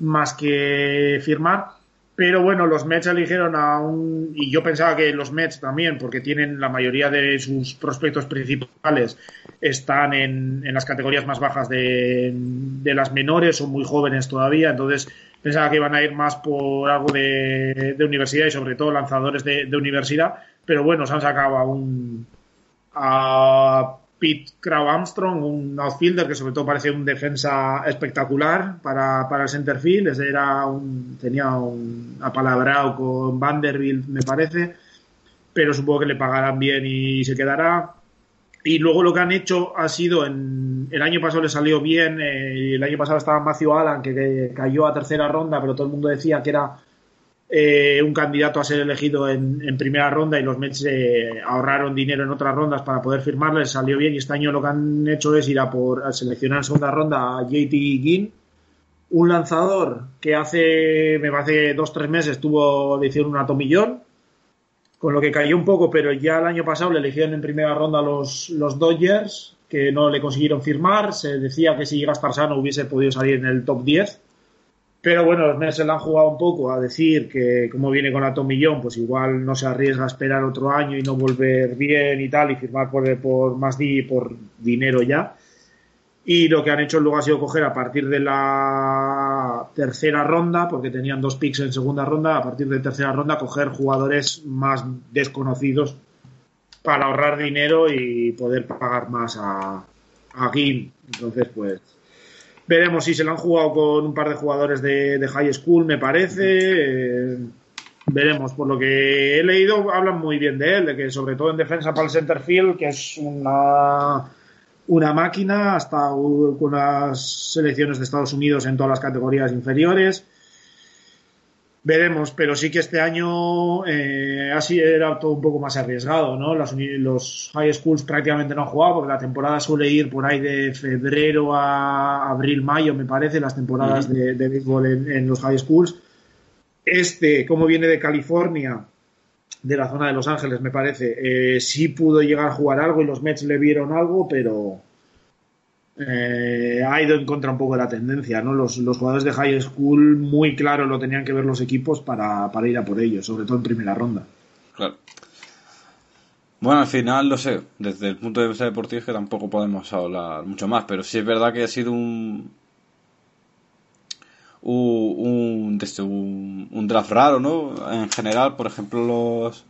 más que firmar. Pero bueno, los Mets eligieron a un. Y yo pensaba que los Mets también, porque tienen la mayoría de sus prospectos principales, están en, en las categorías más bajas de, de, las menores, son muy jóvenes todavía. Entonces pensaba que iban a ir más por algo de, de universidad y sobre todo lanzadores de, de, universidad. Pero bueno, se han sacado a un. a Pete Crow Armstrong, un outfielder que sobre todo parece un defensa espectacular para, para el centerfield. era un, tenía un apalabrado con Vanderbilt, me parece, pero supongo que le pagarán bien y se quedará. Y luego lo que han hecho ha sido, en, el año pasado le salió bien, eh, el año pasado estaba Matthew Allen, que cayó a tercera ronda, pero todo el mundo decía que era eh, un candidato a ser elegido en, primera ronda y los Mets eh, ahorraron dinero en otras rondas para poder firmarle, salió bien. Y este año lo que han hecho es ir a por seleccionar en segunda ronda a JT Ginn, un lanzador que hace, me parece, dos tres meses tuvo, le hicieron un atomillón, con lo que cayó un poco, pero ya el año pasado le eligieron en primera ronda los, los Dodgers, que no le consiguieron firmar, se decía que si llega a estar sano hubiese podido salir en el top 10 Pero bueno, los Mets se la han jugado un poco a decir que como viene con la Tomillón, pues igual no se arriesga a esperar otro año y no volver bien y tal y firmar por, por más di, por dinero ya. Y lo que han hecho luego ha sido coger a partir de la tercera ronda, porque tenían dos picks en segunda ronda, a partir de tercera ronda coger jugadores más desconocidos para ahorrar dinero y poder pagar más a, a. Entonces, pues veremos si se lo han jugado con un par de jugadores de, high school, me parece. Eh, veremos. Por lo que he leído, hablan muy bien de él, de que sobre todo en defensa para el center field, que es una una máquina, hasta con las selecciones de Estados Unidos en todas las categorías inferiores. Veremos, pero sí que este año eh, así era todo un poco más arriesgado, ¿no? Los, los, high schools prácticamente no han jugado porque la temporada suele ir por ahí de febrero a abril, mayo, me parece, las temporadas de, de béisbol en, en, los high schools. Este, como viene de California, de la zona de Los Ángeles, me parece. Eh, sí pudo llegar a jugar algo y los Mets le vieron algo, pero eh, ha ido en contra un poco de la tendencia. ¿no? Los, los, jugadores de high school muy claro lo tenían que ver los equipos para, para, ir a por ellos, sobre todo en primera ronda. Claro. Bueno, al final, no sé, desde el punto de vista deportivo es que tampoco podemos hablar mucho más, pero sí es verdad que ha sido un, un, un, draft raro, ¿no? En general, por ejemplo, los,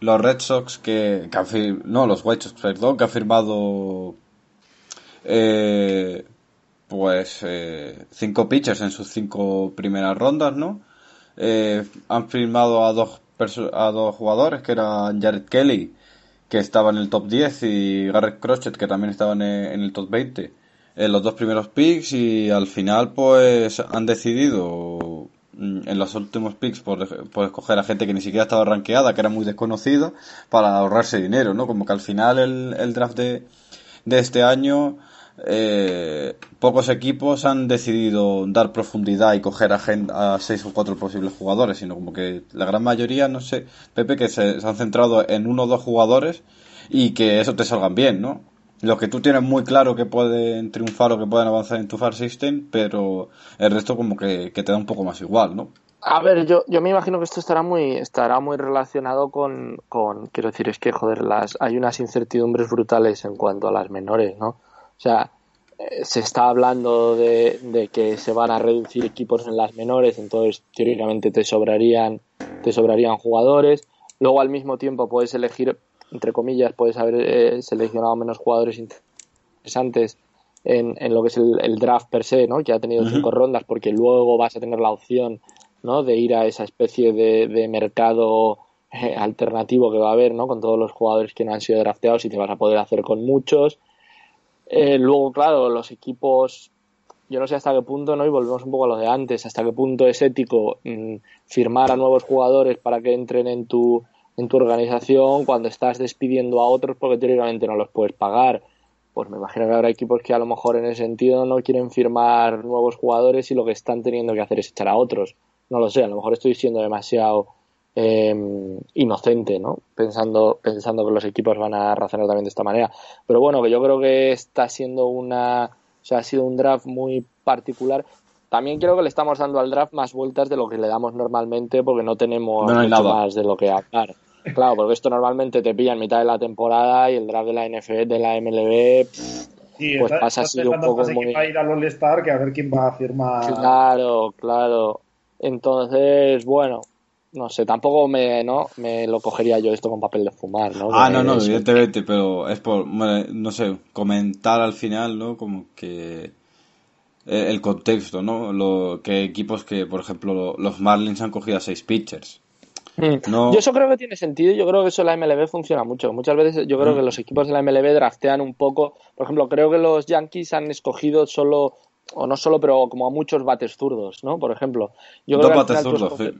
los Red Sox que, que no, los White Sox, perdón, que han firmado eh, pues eh, cinco pitchers en sus cinco primeras rondas, ¿no? Eh, han firmado a dos a dos jugadores que eran Jared Kelly que estaba en el top 10 y Garrett Crochet que también estaba en el top 20 en los dos primeros picks y al final pues han decidido mm, en los últimos picks por, por escoger a gente que ni siquiera estaba rankeada, que era muy desconocida, para ahorrarse dinero, ¿no? Como que al final el, el draft de este año eh, pocos equipos han decidido dar profundidad y coger a, a seis o cuatro posibles jugadores, sino como que la gran mayoría, no sé, Pepe, que se, han centrado en uno o dos jugadores y que eso te salgan bien, ¿no? Los que tú tienes muy claro que pueden triunfar o que pueden avanzar en tu Far System, pero el resto como que, que te da un poco más igual, ¿no? A ver, yo, yo me imagino que esto estará muy, estará muy relacionado con, con, quiero decir, es que, joder, las, hay unas incertidumbres brutales en cuanto a las menores, ¿no? O sea, eh, se está hablando de, de, que se van a reducir equipos en las menores, entonces teóricamente te sobrarían, te sobrarían jugadores. Luego al mismo tiempo puedes elegir entre comillas, puedes haber eh, seleccionado menos jugadores interesantes en, en lo que es el, el, draft per se, ¿no? Que ha tenido uh -huh. cinco rondas, porque luego vas a tener la opción, ¿no? De ir a esa especie de, de mercado eh, alternativo que va a haber, ¿no? Con todos los jugadores que no han sido drafteados y te vas a poder hacer con muchos. Eh, luego, claro, los equipos, yo no sé hasta qué punto, ¿no? Y volvemos un poco a lo de antes, hasta qué punto es ético mmm, firmar a nuevos jugadores para que entren en tu, en tu organización cuando estás despidiendo a otros porque teóricamente no los puedes pagar. Pues me imagino que habrá equipos que a lo mejor en ese sentido no quieren firmar nuevos jugadores y lo que están teniendo que hacer es echar a otros. No lo sé, a lo mejor estoy siendo demasiado eh, inocente, ¿no? Pensando, pensando que los equipos van a razonar también de esta manera. Pero bueno, que yo creo que está siendo una, o sea, ha sido un draft muy particular. También creo que le estamos dando al draft más vueltas de lo que le damos normalmente porque no tenemos no mucho nada. más de lo que hablar. Claro, porque esto normalmente te pilla en mitad de la temporada y el draft de la NFL, de la MLB, Sí, pues está- pasa así un poco muy... quién va a ir al All-Star que a ver quién va a firmar. Claro, claro. Entonces, bueno, no sé, tampoco me, ¿no? me lo cogería yo esto con papel de fumar, ¿no? Ah, no, no, evidentemente, pero es por, no sé, comentar al final, ¿no? Como que eh, el contexto, ¿no? Lo, que equipos que, por ejemplo, los Marlins han cogido a seis pitchers. Mm. No, Yo eso creo que tiene sentido, yo creo que eso en la MLB funciona mucho. Muchas veces yo creo Mm. que los equipos de la MLB draftean un poco, por ejemplo, creo que los Yankees han escogido solo, o no solo, pero como a muchos bates zurdos, ¿no? Por ejemplo. Yo dos creo que bates zurdos, sí.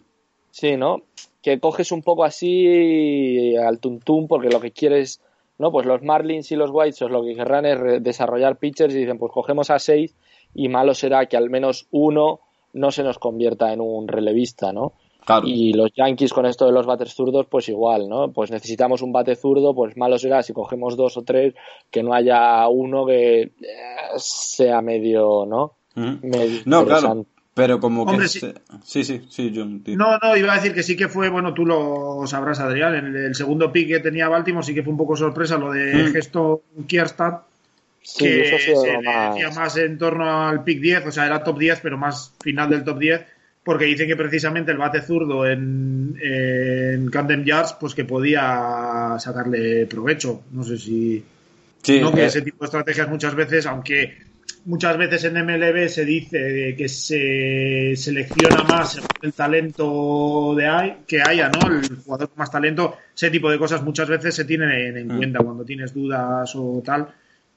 Sí, ¿no? Que coges un poco así al tuntum porque lo que quieres, ¿no? Pues los Marlins y los White Sox lo que querrán es desarrollar pitchers y dicen, pues cogemos a seis y malo será que al menos uno no se nos convierta en un relevista, ¿no? Claro. Y los Yankees con esto de los bates zurdos, pues igual, ¿no? Pues necesitamos un bate zurdo, pues malo será si cogemos dos o tres que no haya uno que eh, sea medio, ¿no? Medio No, claro. Pero como Hombre, que... sí. se- Sí, sí, sí, yo... No, no, iba a decir que sí que fue, bueno, tú lo sabrás, Adrián, en el, el segundo pick que tenía Baltimore sí que fue un poco sorpresa lo de Mm. Gesto Kierstad, Sí, que eso se más... decía más en torno al pick 10, o sea, era top 10, pero más final del top 10, porque dicen que precisamente el bate zurdo en, en Camden Yards, pues que podía sacarle provecho. No sé si... Sí, ¿no? Que eh, ese tipo de estrategias muchas veces, aunque muchas veces en MLB se dice que se selecciona más el talento de hay, que haya, ¿no? El jugador con más talento, ese tipo de cosas muchas veces se tienen en, Mm. cuenta cuando tienes dudas o tal,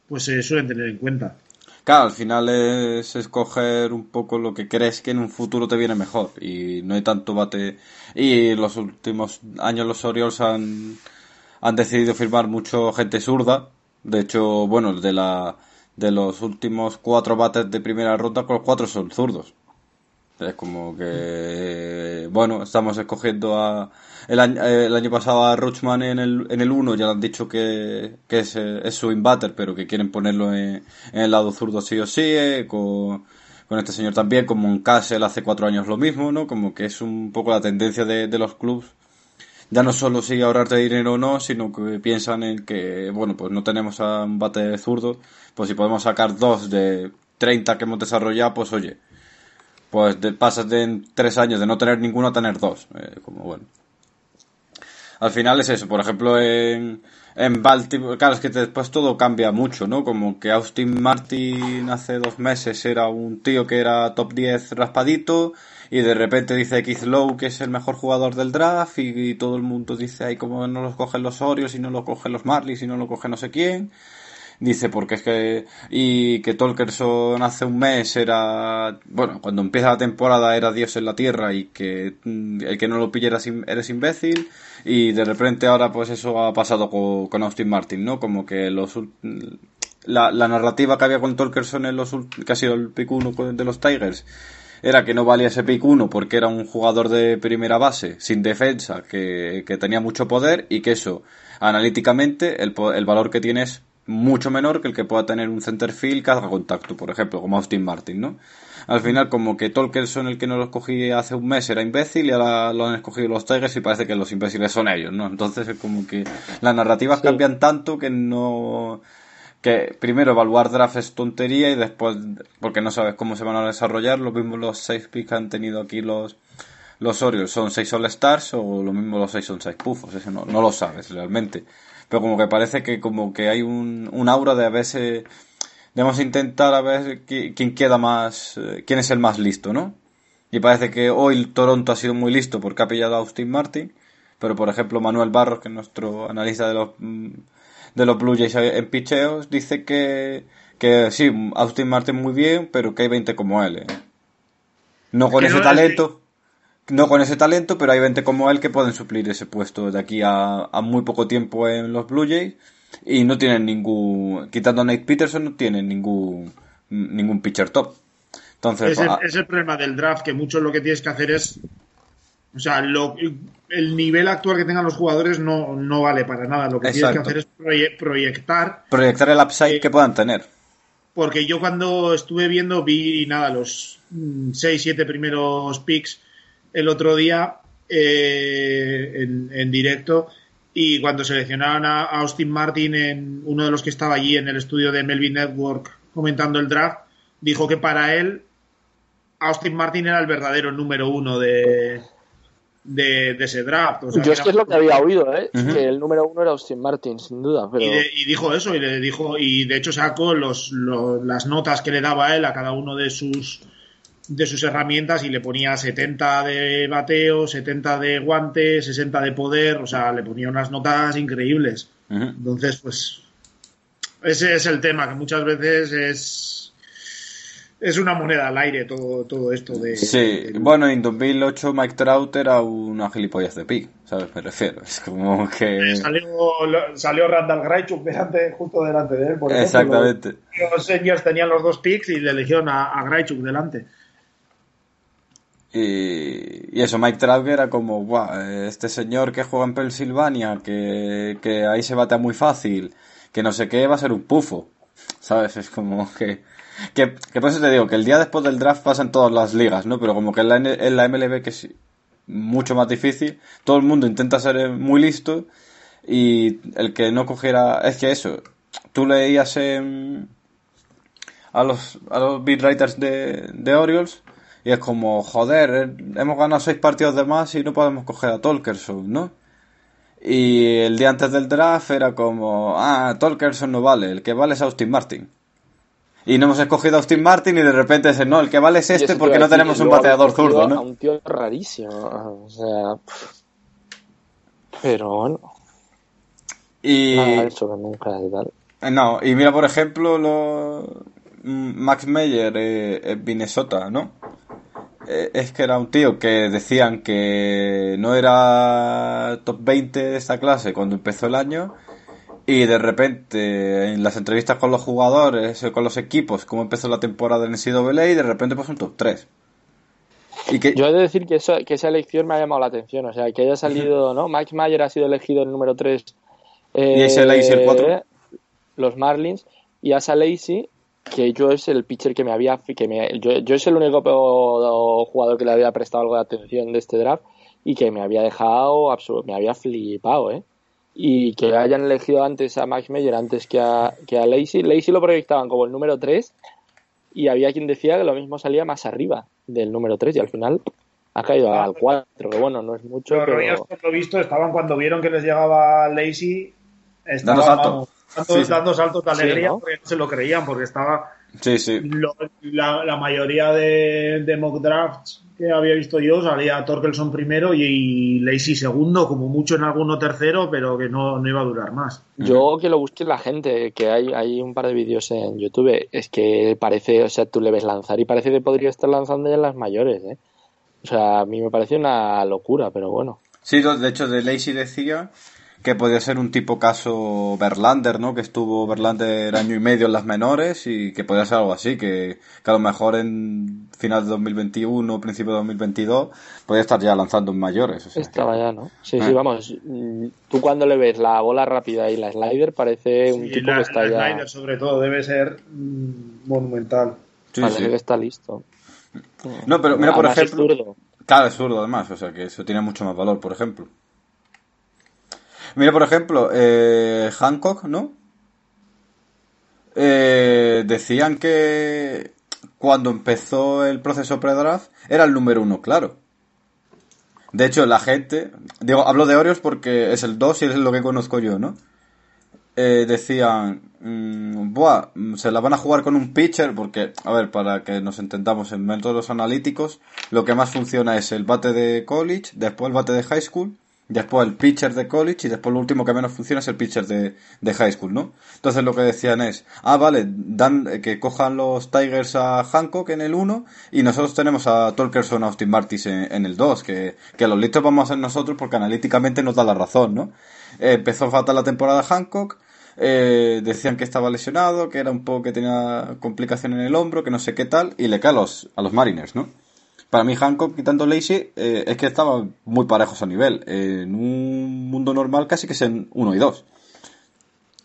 pues se suelen tener en cuenta. Claro, al final es escoger un poco lo que crees que en un futuro te viene mejor y no hay tanto bate. Y los últimos años los Orioles han, han decidido firmar mucho gente zurda. De hecho, bueno, de la de los últimos cuatro bates de primera ronda, los cuatro son zurdos. Es como que, bueno, estamos escogiendo a... El año, eh, el año pasado a Rochman en el, en el 1 ya le han dicho que, que es, eh, su inbater, pero que quieren ponerlo en, el lado zurdo sí o sí, eh, con, con este señor también, como en Castle hace cuatro años lo mismo, ¿no? Como que es un poco la tendencia de, de los clubs. Ya no solo sigue ahorrarte dinero o no, sino que piensan en que, bueno, pues no tenemos a un bate zurdo, pues si podemos sacar dos de 30 que hemos desarrollado, pues oye, pues de- pasas de tres años de no tener ninguno a tener dos. eh, como bueno. Al final es eso, por ejemplo, en, en Baltimore, claro, es que después todo cambia mucho, ¿no? Como que Austin Martin hace dos meses era un tío que era top 10 raspadito y de repente dice Keith Lowe que es el mejor jugador del draft y, todo el mundo dice, ay, cómo no los cogen los Orioles y no lo cogen los Marlins y no lo coge no sé quién. Dice, porque es que. Y que Tolkerson hace un mes era. Bueno, cuando empieza la temporada era Dios en la tierra y que mm, el que no lo pille eres imbécil. Y de repente ahora, pues eso ha pasado con, Austin Martin, ¿no? Como que los. La, la narrativa que había con Tolkerson en los. que ha sido el pick 1 de los Tigers era que no valía ese pick 1 porque era un jugador de primera base, sin defensa, que, que tenía mucho poder y que eso, analíticamente, el, el valor que tiene es mucho menor que el que pueda tener un centerfield que haga contacto, por ejemplo, como Austin Martin, ¿no? Al final, como que Tolkerson, el que no lo escogí hace un mes, era imbécil y ahora lo han escogido los Tigers y parece que los imbéciles son ellos, ¿no? Entonces es como que las narrativas Sí. cambian tanto que no que primero evaluar draft es tontería y después porque no sabes cómo se van a desarrollar. Lo mismo los seis picks que han tenido aquí los los Orioles. Son seis All Stars o lo mismo los seis son seis pufos eso no, no lo sabes realmente. Pero como que parece que como que hay un, un aura de a veces debemos intentar a ver qui- quién queda más eh, quién es el más listo no y parece que hoy Toronto ha sido muy listo porque ha pillado a Austin Martin pero por ejemplo Manuel Barros que es nuestro analista de los mm, de los Blue Jays en picheos dice que, que sí, Austin Martin muy bien, pero que hay 20 como él. ¿eh? No con ese no talento, no con ese talento, pero hay 20 como él que pueden suplir ese puesto de aquí a, a muy poco tiempo en los Blue Jays y no tienen ningún, quitando a Nate Peterson, no tienen ningún, ningún pitcher top. Entonces, Es el, ah, es el problema del draft, que mucho lo que tienes que hacer es. O sea, lo- el nivel actual que tengan los jugadores no, no vale para nada. Lo que tienes Exacto. que hacer es proye- proyectar proyectar el upside eh, que puedan tener. porque yo cuando estuve viendo vi nada los 6 7 primeros picks el otro día eh, en, en directo y cuando seleccionaron a Austin Martin en uno de los que estaba allí en el estudio de Melvin Network comentando el draft dijo que para él Austin Martin era el verdadero número uno de de, de ese draft O sea, Yo es que es lo que había oído, ¿eh? Que el número uno era Austin Martin, sin duda, pero... Y, de- y dijo eso, y le dijo, y de hecho sacó los, lo- las notas que le daba él a cada uno de sus de sus herramientas y le ponía 70 de bateo, 70 de guante, 60 de poder, o sea, le ponía unas notas increíbles. Entonces, pues, ese es el tema, que muchas veces es es una moneda al aire todo, todo esto de... Sí, de- bueno, en 2008 Mike Trout era una gilipollas de pick, ¿sabes? Me refiero. Es como que... Salió, salió Randall Graichuk delante, justo delante de él, por ejemplo. Exactamente. Los seniors tenían los dos picks y le eligieron a, a Graichuk delante. Y, y eso, Mike Trout era como, "Buah, este señor que juega en Pensilvania, que, que ahí se batea muy fácil, que no sé qué, va a ser un pufo, ¿sabes? Es como que... Que, por eso te digo, que el día después del draft pasan todas las ligas, ¿no? Pero como que en la, en la MLB que es mucho más difícil, todo el mundo intenta ser muy listo y el que no cogiera... Es que eso, tú leías a los, a los beat writers de, de Orioles y es como, joder, hemos ganado seis partidos de más y no podemos coger a Tolkerson, ¿no? Y el día antes del draft era como, ah, Tolkerson no vale, el que vale es Austin Martin. Y no hemos escogido a Austin Martin y de repente es, no, el que vale es este porque no tenemos un bateador zurdo, ¿no? Un tío rarísimo, o sea... Pero bueno. Y... eso que nunca tal. Eh, no, y mira, por ejemplo, lo... Mm, Max Meyer eh, en Minnesota, ¿no? Eh, es que era un tío que decían que no era top 20 de esta clase cuando empezó el año y de repente en las entrevistas con los jugadores, con los equipos, cómo empezó la temporada en NCAA y de repente pasó un top 3. Y que... Yo he de decir que, eso, que esa elección me ha llamado la atención, o sea, que haya salido, ¿no? Max Mayer ha sido elegido el número 3. Eh, y ese el 4. Los Marlins y Asa Lacey que yo es el pitcher que me había que me, yo, yo es el único jugador que le había prestado algo de atención de este draft y que me había dejado me había flipado eh y que hayan elegido antes a Max Meyer antes que a, que a Lacey. Lacey lo proyectaban como el número 3 y había quien decía que lo mismo salía más arriba del número 3 y al final ha caído al 4 que bueno no es mucho pero, lo visto estaban cuando vieron que les llegaba Lacey estaban dando saltos de alegría porque no se lo creían, porque estaba. Sí, sí. la, mayoría de, mock drafts que había visto yo salía Torkelson primero y, Lacey segundo, como mucho en alguno tercero, pero que no, no iba a durar más. Yo que lo busque la gente, que hay, hay un par de vídeos en YouTube, es que parece, o sea, tú le ves lanzar y parece que podría estar lanzando ya en las mayores, ¿eh? O sea, a mí me parece una locura, pero bueno. Sí, de hecho, de Lacey decía que podía ser un tipo caso Berlander, ¿no? Que estuvo Berlander año y medio en las menores y que podía ser algo así, que, a lo mejor en final de 2021, principio de 2022, podía estar ya lanzando en mayores. Estaba ya, ¿no? Sí, sí, eh. vamos. Tú cuando le ves la bola rápida y la slider parece un tipo que está ya... La slider sobre todo debe ser mm, monumental. parece que está listo. No, pero mira, por ejemplo... Es zurdo. Claro, es zurdo además, o sea que eso tiene mucho más valor, por ejemplo. Mira, por ejemplo, eh, Hancock, ¿no? Eh, decían que cuando empezó el proceso pre-draft era el número uno, claro. De hecho, la gente, digo, hablo de Orioles porque es el 2 y es lo que conozco yo, ¿no? Eh, decían, mmm, buah, se la van a jugar con un pitcher porque, a ver, para que nos entendamos en métodos analíticos, lo que más funciona es el bate de college, después el bate de high school después el pitcher de college y después lo último que menos funciona es el pitcher de, high school, ¿no? Entonces lo que decían es, ah, vale, dan, eh, que cojan los Tigers a Hancock en el 1 y nosotros tenemos a Tolkerson, a Austin Martis en, el 2, que, que los listos vamos a ser nosotros porque analíticamente nos da la razón, ¿no? Eh, empezó fatal la temporada Hancock, eh, decían que estaba lesionado, que era un poco que tenía complicación en el hombro, que no sé qué tal, y le cae a los, a los Mariners, ¿no? Para mí Hancock, quitando Lacey, eh, es que estaban muy parejos a nivel. en un mundo normal casi que sean uno y dos.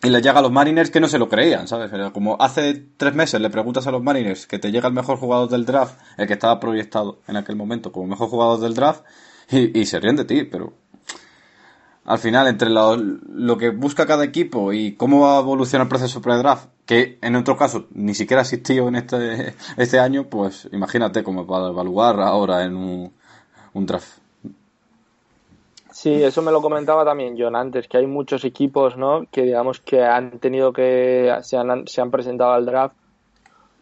Y le llega a los Mariners que no se lo creían, ¿sabes? como hace tres meses le preguntas a los Mariners que te llega el mejor jugador del draft, el que estaba proyectado en aquel momento como mejor jugador del draft, y, y se ríen de ti, pero al final, entre lo, que busca cada equipo y cómo va a evolucionar el proceso pre-draft, que en otro caso ni siquiera ha existido en este, este año, pues imagínate cómo va a evaluar ahora en un, draft. Sí, eso me lo comentaba también John antes, que hay muchos equipos, ¿no? Que digamos que han tenido que, se han, se han presentado al draft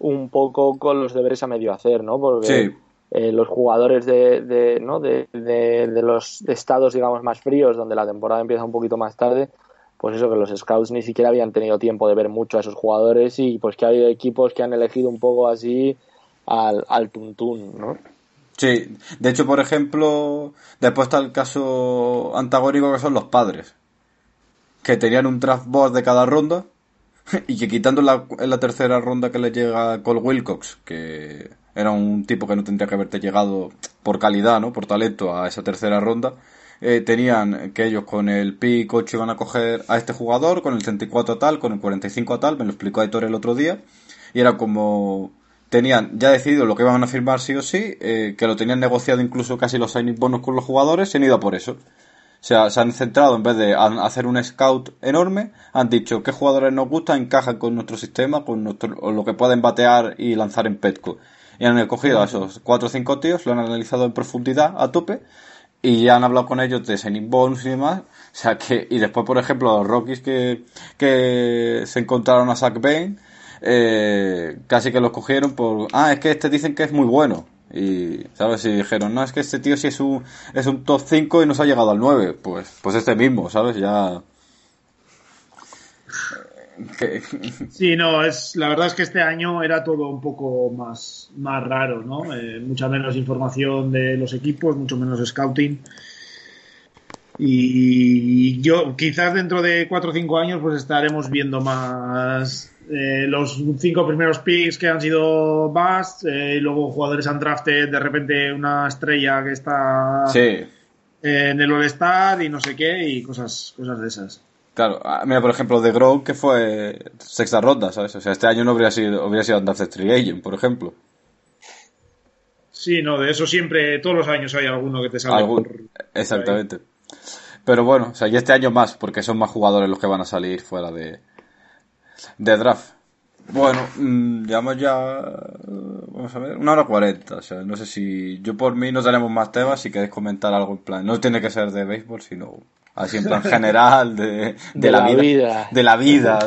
un poco con los deberes a medio hacer, ¿no? Porque sí eh, los jugadores de, de, ¿no? de, de, los estados, digamos, más fríos, donde la temporada empieza un poquito más tarde, pues eso, que los scouts ni siquiera habían tenido tiempo de ver mucho a esos jugadores y pues que hay equipos que han elegido un poco así al, al tuntún, ¿no? Sí, de hecho, por ejemplo, después está el caso antagónico que son los padres, que tenían un draft board de cada ronda y que quitando la, la tercera ronda que le llega Cole Wilcox, que era un tipo que no tendría que haberte llegado por calidad, ¿no? Por talento a esa tercera ronda. Eh, tenían que ellos con el pick 8 iban a coger a este jugador, con el 34 a tal, con el 45 a tal, me lo explicó Aitor el otro día. y era como tenían ya decidido lo que iban a firmar sí o sí, eh, que lo tenían negociado incluso casi los signing bonus con los jugadores, se han ido a por eso. O sea, se han centrado en vez de hacer un scout enorme, han dicho qué jugadores nos gustan, encajan con nuestro sistema, con nuestro, lo que pueden batear y lanzar en Petco. Y han cogido a esos cuatro o cinco tíos, lo han analizado en profundidad, a tope, y ya han hablado con ellos de signing bonus y demás. O sea que, y después, por ejemplo, los Rockies que, que se encontraron a Zach Bain, eh, casi que los cogieron por, ah, es que este dicen que es muy bueno. Y, ¿sabes? Y dijeron, no, es que este tío sí es un, es un top 5 y nos ha llegado al 9. Pues, pues este mismo, ¿sabes? Ya. Sí, no, es, la verdad es que este año era todo un poco más, más raro, ¿no? Eh, mucha menos información de los equipos, mucho menos scouting. Y yo, quizás dentro de 4 o 5 años, pues estaremos viendo más eh, los cinco primeros picks que han sido bust, eh, y luego jugadores han drafted de repente una estrella que está en el All-Star y no sé qué, y cosas, cosas de esas. Claro, ah, mira, por ejemplo, de Grow, que fue sexta ronda, ¿sabes? O sea, este año no habría sido, habría sido Free Agent, por ejemplo. Sí, no, de eso siempre, todos los años hay alguno que te sale Exactamente. Pero bueno, o sea, y este año más, porque son más jugadores los que van a salir fuera de, de draft. Bueno, mm, llevamos ya, vamos a ver, una hora cuarenta. O sea, no sé si yo por mí no tenemos más temas. Si queréis comentar algo en plan, no tiene que ser de béisbol, sino así en plan general de, de, la, vida, de la vida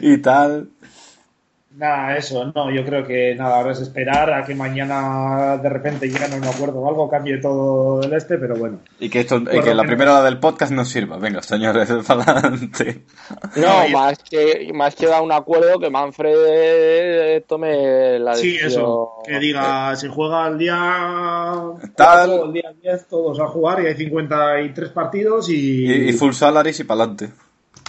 y tal. Nada, eso, no, yo creo que nada, ahora es esperar a que mañana de repente lleguen a un acuerdo o algo, cambie todo el este, pero bueno. Y que esto, que la primera hora del podcast nos sirva, venga, señores, para adelante. No, más que, más que dar un acuerdo que Manfred tome la decisión. Sí, eso, que diga, se juega el día tal, el día 10, todos a jugar y hay 53 partidos y... Y, y full salaries y para adelante.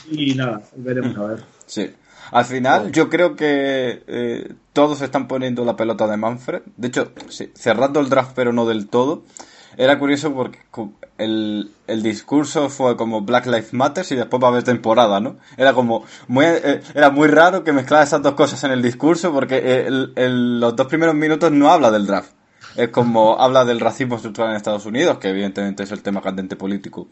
Y nada, veremos a ver. Sí. Al final, yo creo que eh, todos están poniendo la pelota de Manfred. De hecho, cerrando el draft, pero no del todo. Era curioso porque el, discurso fue como Black Lives Matter y después va a haber temporada, ¿no? Era como muy, eh, era muy raro que mezclara esas dos cosas en el discurso porque los dos primeros minutos no habla del draft. Es como habla del racismo estructural en Estados Unidos, que evidentemente es el tema candente político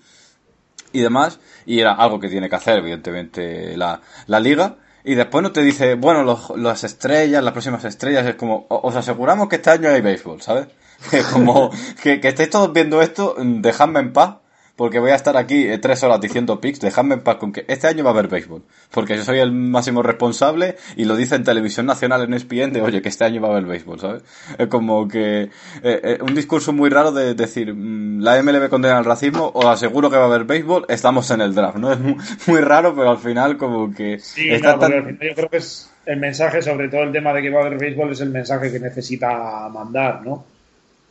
y demás, y era algo que tiene que hacer, evidentemente, la, la liga y después no te dice, bueno, los, las estrellas, las próximas estrellas, es como, os aseguramos que este año hay béisbol, ¿sabes? Es como, que, que estéis todos viendo esto, dejadme en paz, porque voy a estar aquí eh, tres horas diciendo picks, dejadme en paz con que este año va a haber béisbol, porque yo soy el máximo responsable y lo dice en televisión nacional en ESPN de, oye, que este año va a haber béisbol, ¿sabes? Es como que, eh, eh, un discurso muy raro de decir, mm, la MLB condena el racismo, os aseguro que va a haber béisbol, estamos en el draft, ¿no? Es muy, raro, pero al final como que... Sí, está tan... yo creo que es el mensaje, sobre todo el tema de que va a haber béisbol, es el mensaje que necesita mandar, ¿no?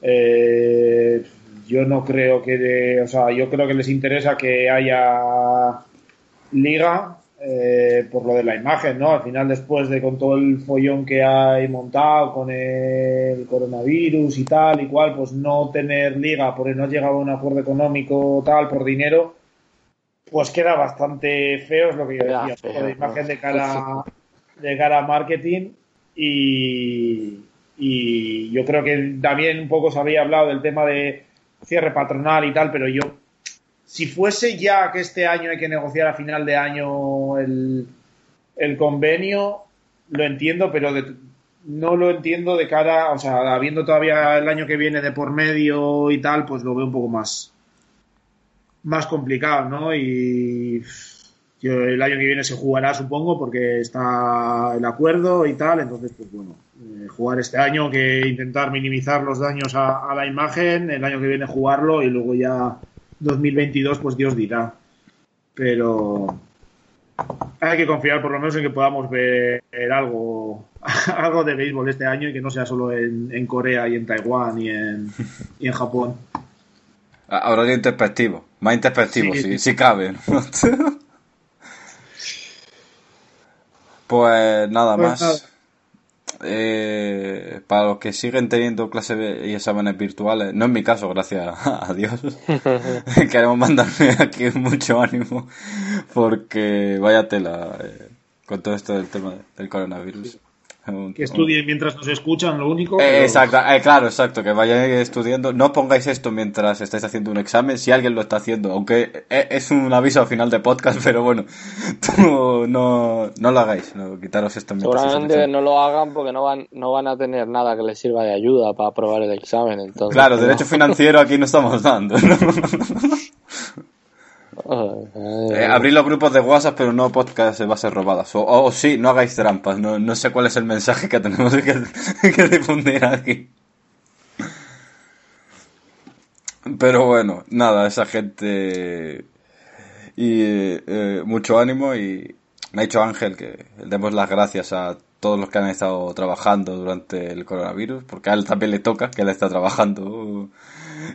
Eh yo no creo que, o sea, yo creo que les interesa que haya liga eh, por lo de la imagen, ¿no? Al final, después de con todo el follón que hay montado con el coronavirus y tal y cual, pues no tener liga porque no llegaba a un acuerdo económico tal por dinero, pues queda bastante feo, es lo que yo decía, de imagen de cara, de cara a marketing y, y yo creo que también un poco se había hablado del tema de cierre patronal y tal, pero yo, si fuese ya que este año hay que negociar a final de año el, el convenio, lo entiendo, pero no lo entiendo de cara, o sea, habiendo todavía el año que viene de por medio y tal, pues lo veo un poco más, más complicado, ¿no? Y el año que viene se jugará, supongo, porque está el acuerdo y tal, entonces, pues bueno, eh, jugar este año que intentar minimizar los daños a, la imagen, el año que viene jugarlo y luego ya 2022, pues Dios dirá. Pero hay que confiar por lo menos en que podamos ver algo, algo de béisbol este año y que no sea solo en, Corea y en Taiwán y en, y en Japón. Ahora de introspectivo, más introspectivo, si, si cabe. Pues nada pues más. Eh, para los que siguen teniendo clases y exámenes virtuales, no es mi caso, gracias a Dios, queremos mandarme aquí mucho ánimo porque vaya tela. Eh, con todo esto del tema del coronavirus. Que estudien mientras nos escuchan, lo único. Eh, exacto, eh, claro, exacto, que vayan estudiando. No pongáis esto mientras estáis haciendo un examen, si alguien lo está haciendo, aunque eh, es un aviso al final de podcast, pero bueno, no, no lo hagáis, no, quitaros esto mientras Seguramente no lo hagan porque no van, no van a tener nada que les sirva de ayuda para aprobar el examen. Entonces, claro, derecho financiero aquí no estamos dando. Eh, abrir los grupos de WhatsApp, pero no podcast de bases robadas. O, o, sí, no hagáis trampas. No, no, sé cuál es el mensaje que tenemos que, que difundir aquí. Pero bueno, nada, esa gente. Y eh, mucho ánimo. Y me ha dicho Ángel que demos las gracias a todos los que han estado trabajando durante el coronavirus, porque a él también le toca, que él está trabajando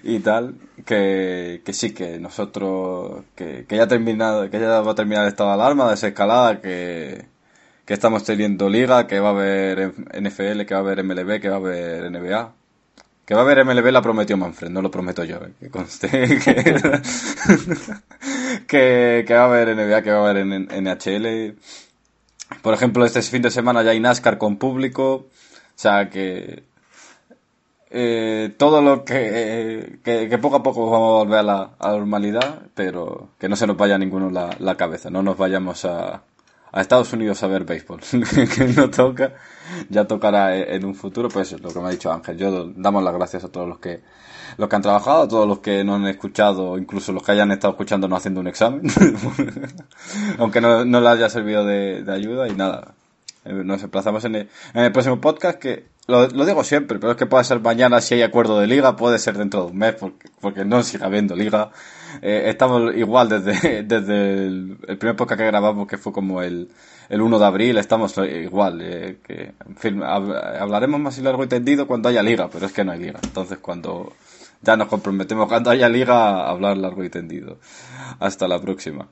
y tal, que, que sí, que nosotros, que, que ya ha terminado, que ya va a terminar el estado de alarma, desescalada, que, que estamos teniendo liga, que va a haber NFL, que va a haber MLB, que va a haber NBA. Que va a haber MLB la prometió Manfred, no lo prometo yo, eh, que conste. Que, que, va a haber NBA, que va a haber NHL. Por ejemplo, este fin de semana ya hay NASCAR con público. O sea que eh, todo lo que, que, poco a poco vamos a volver a la, normalidad, pero que no se nos vaya ninguno la, la cabeza, no nos vayamos a, a Estados Unidos a ver béisbol, que no toca, ya tocará en un futuro, pues lo que me ha dicho Ángel, yo damos las gracias a todos los que los que han trabajado, a todos los que no han escuchado, incluso los que hayan estado escuchando no haciendo un examen, aunque no, no haya servido de, de ayuda y nada, eh, nos emplazamos en el, en el próximo podcast que lo, digo siempre, pero es que puede ser mañana si hay acuerdo de liga, puede ser dentro de un mes, porque, porque no sigue habiendo liga. Eh, estamos igual desde, desde el, primer podcast que grabamos, que fue como el, el 1 de abril, estamos igual. Eh, que, en fin, hablaremos más y largo y tendido cuando haya liga, pero es que no hay liga. Entonces, cuando ya nos comprometemos cuando haya liga, hablar largo y tendido. Hasta la próxima.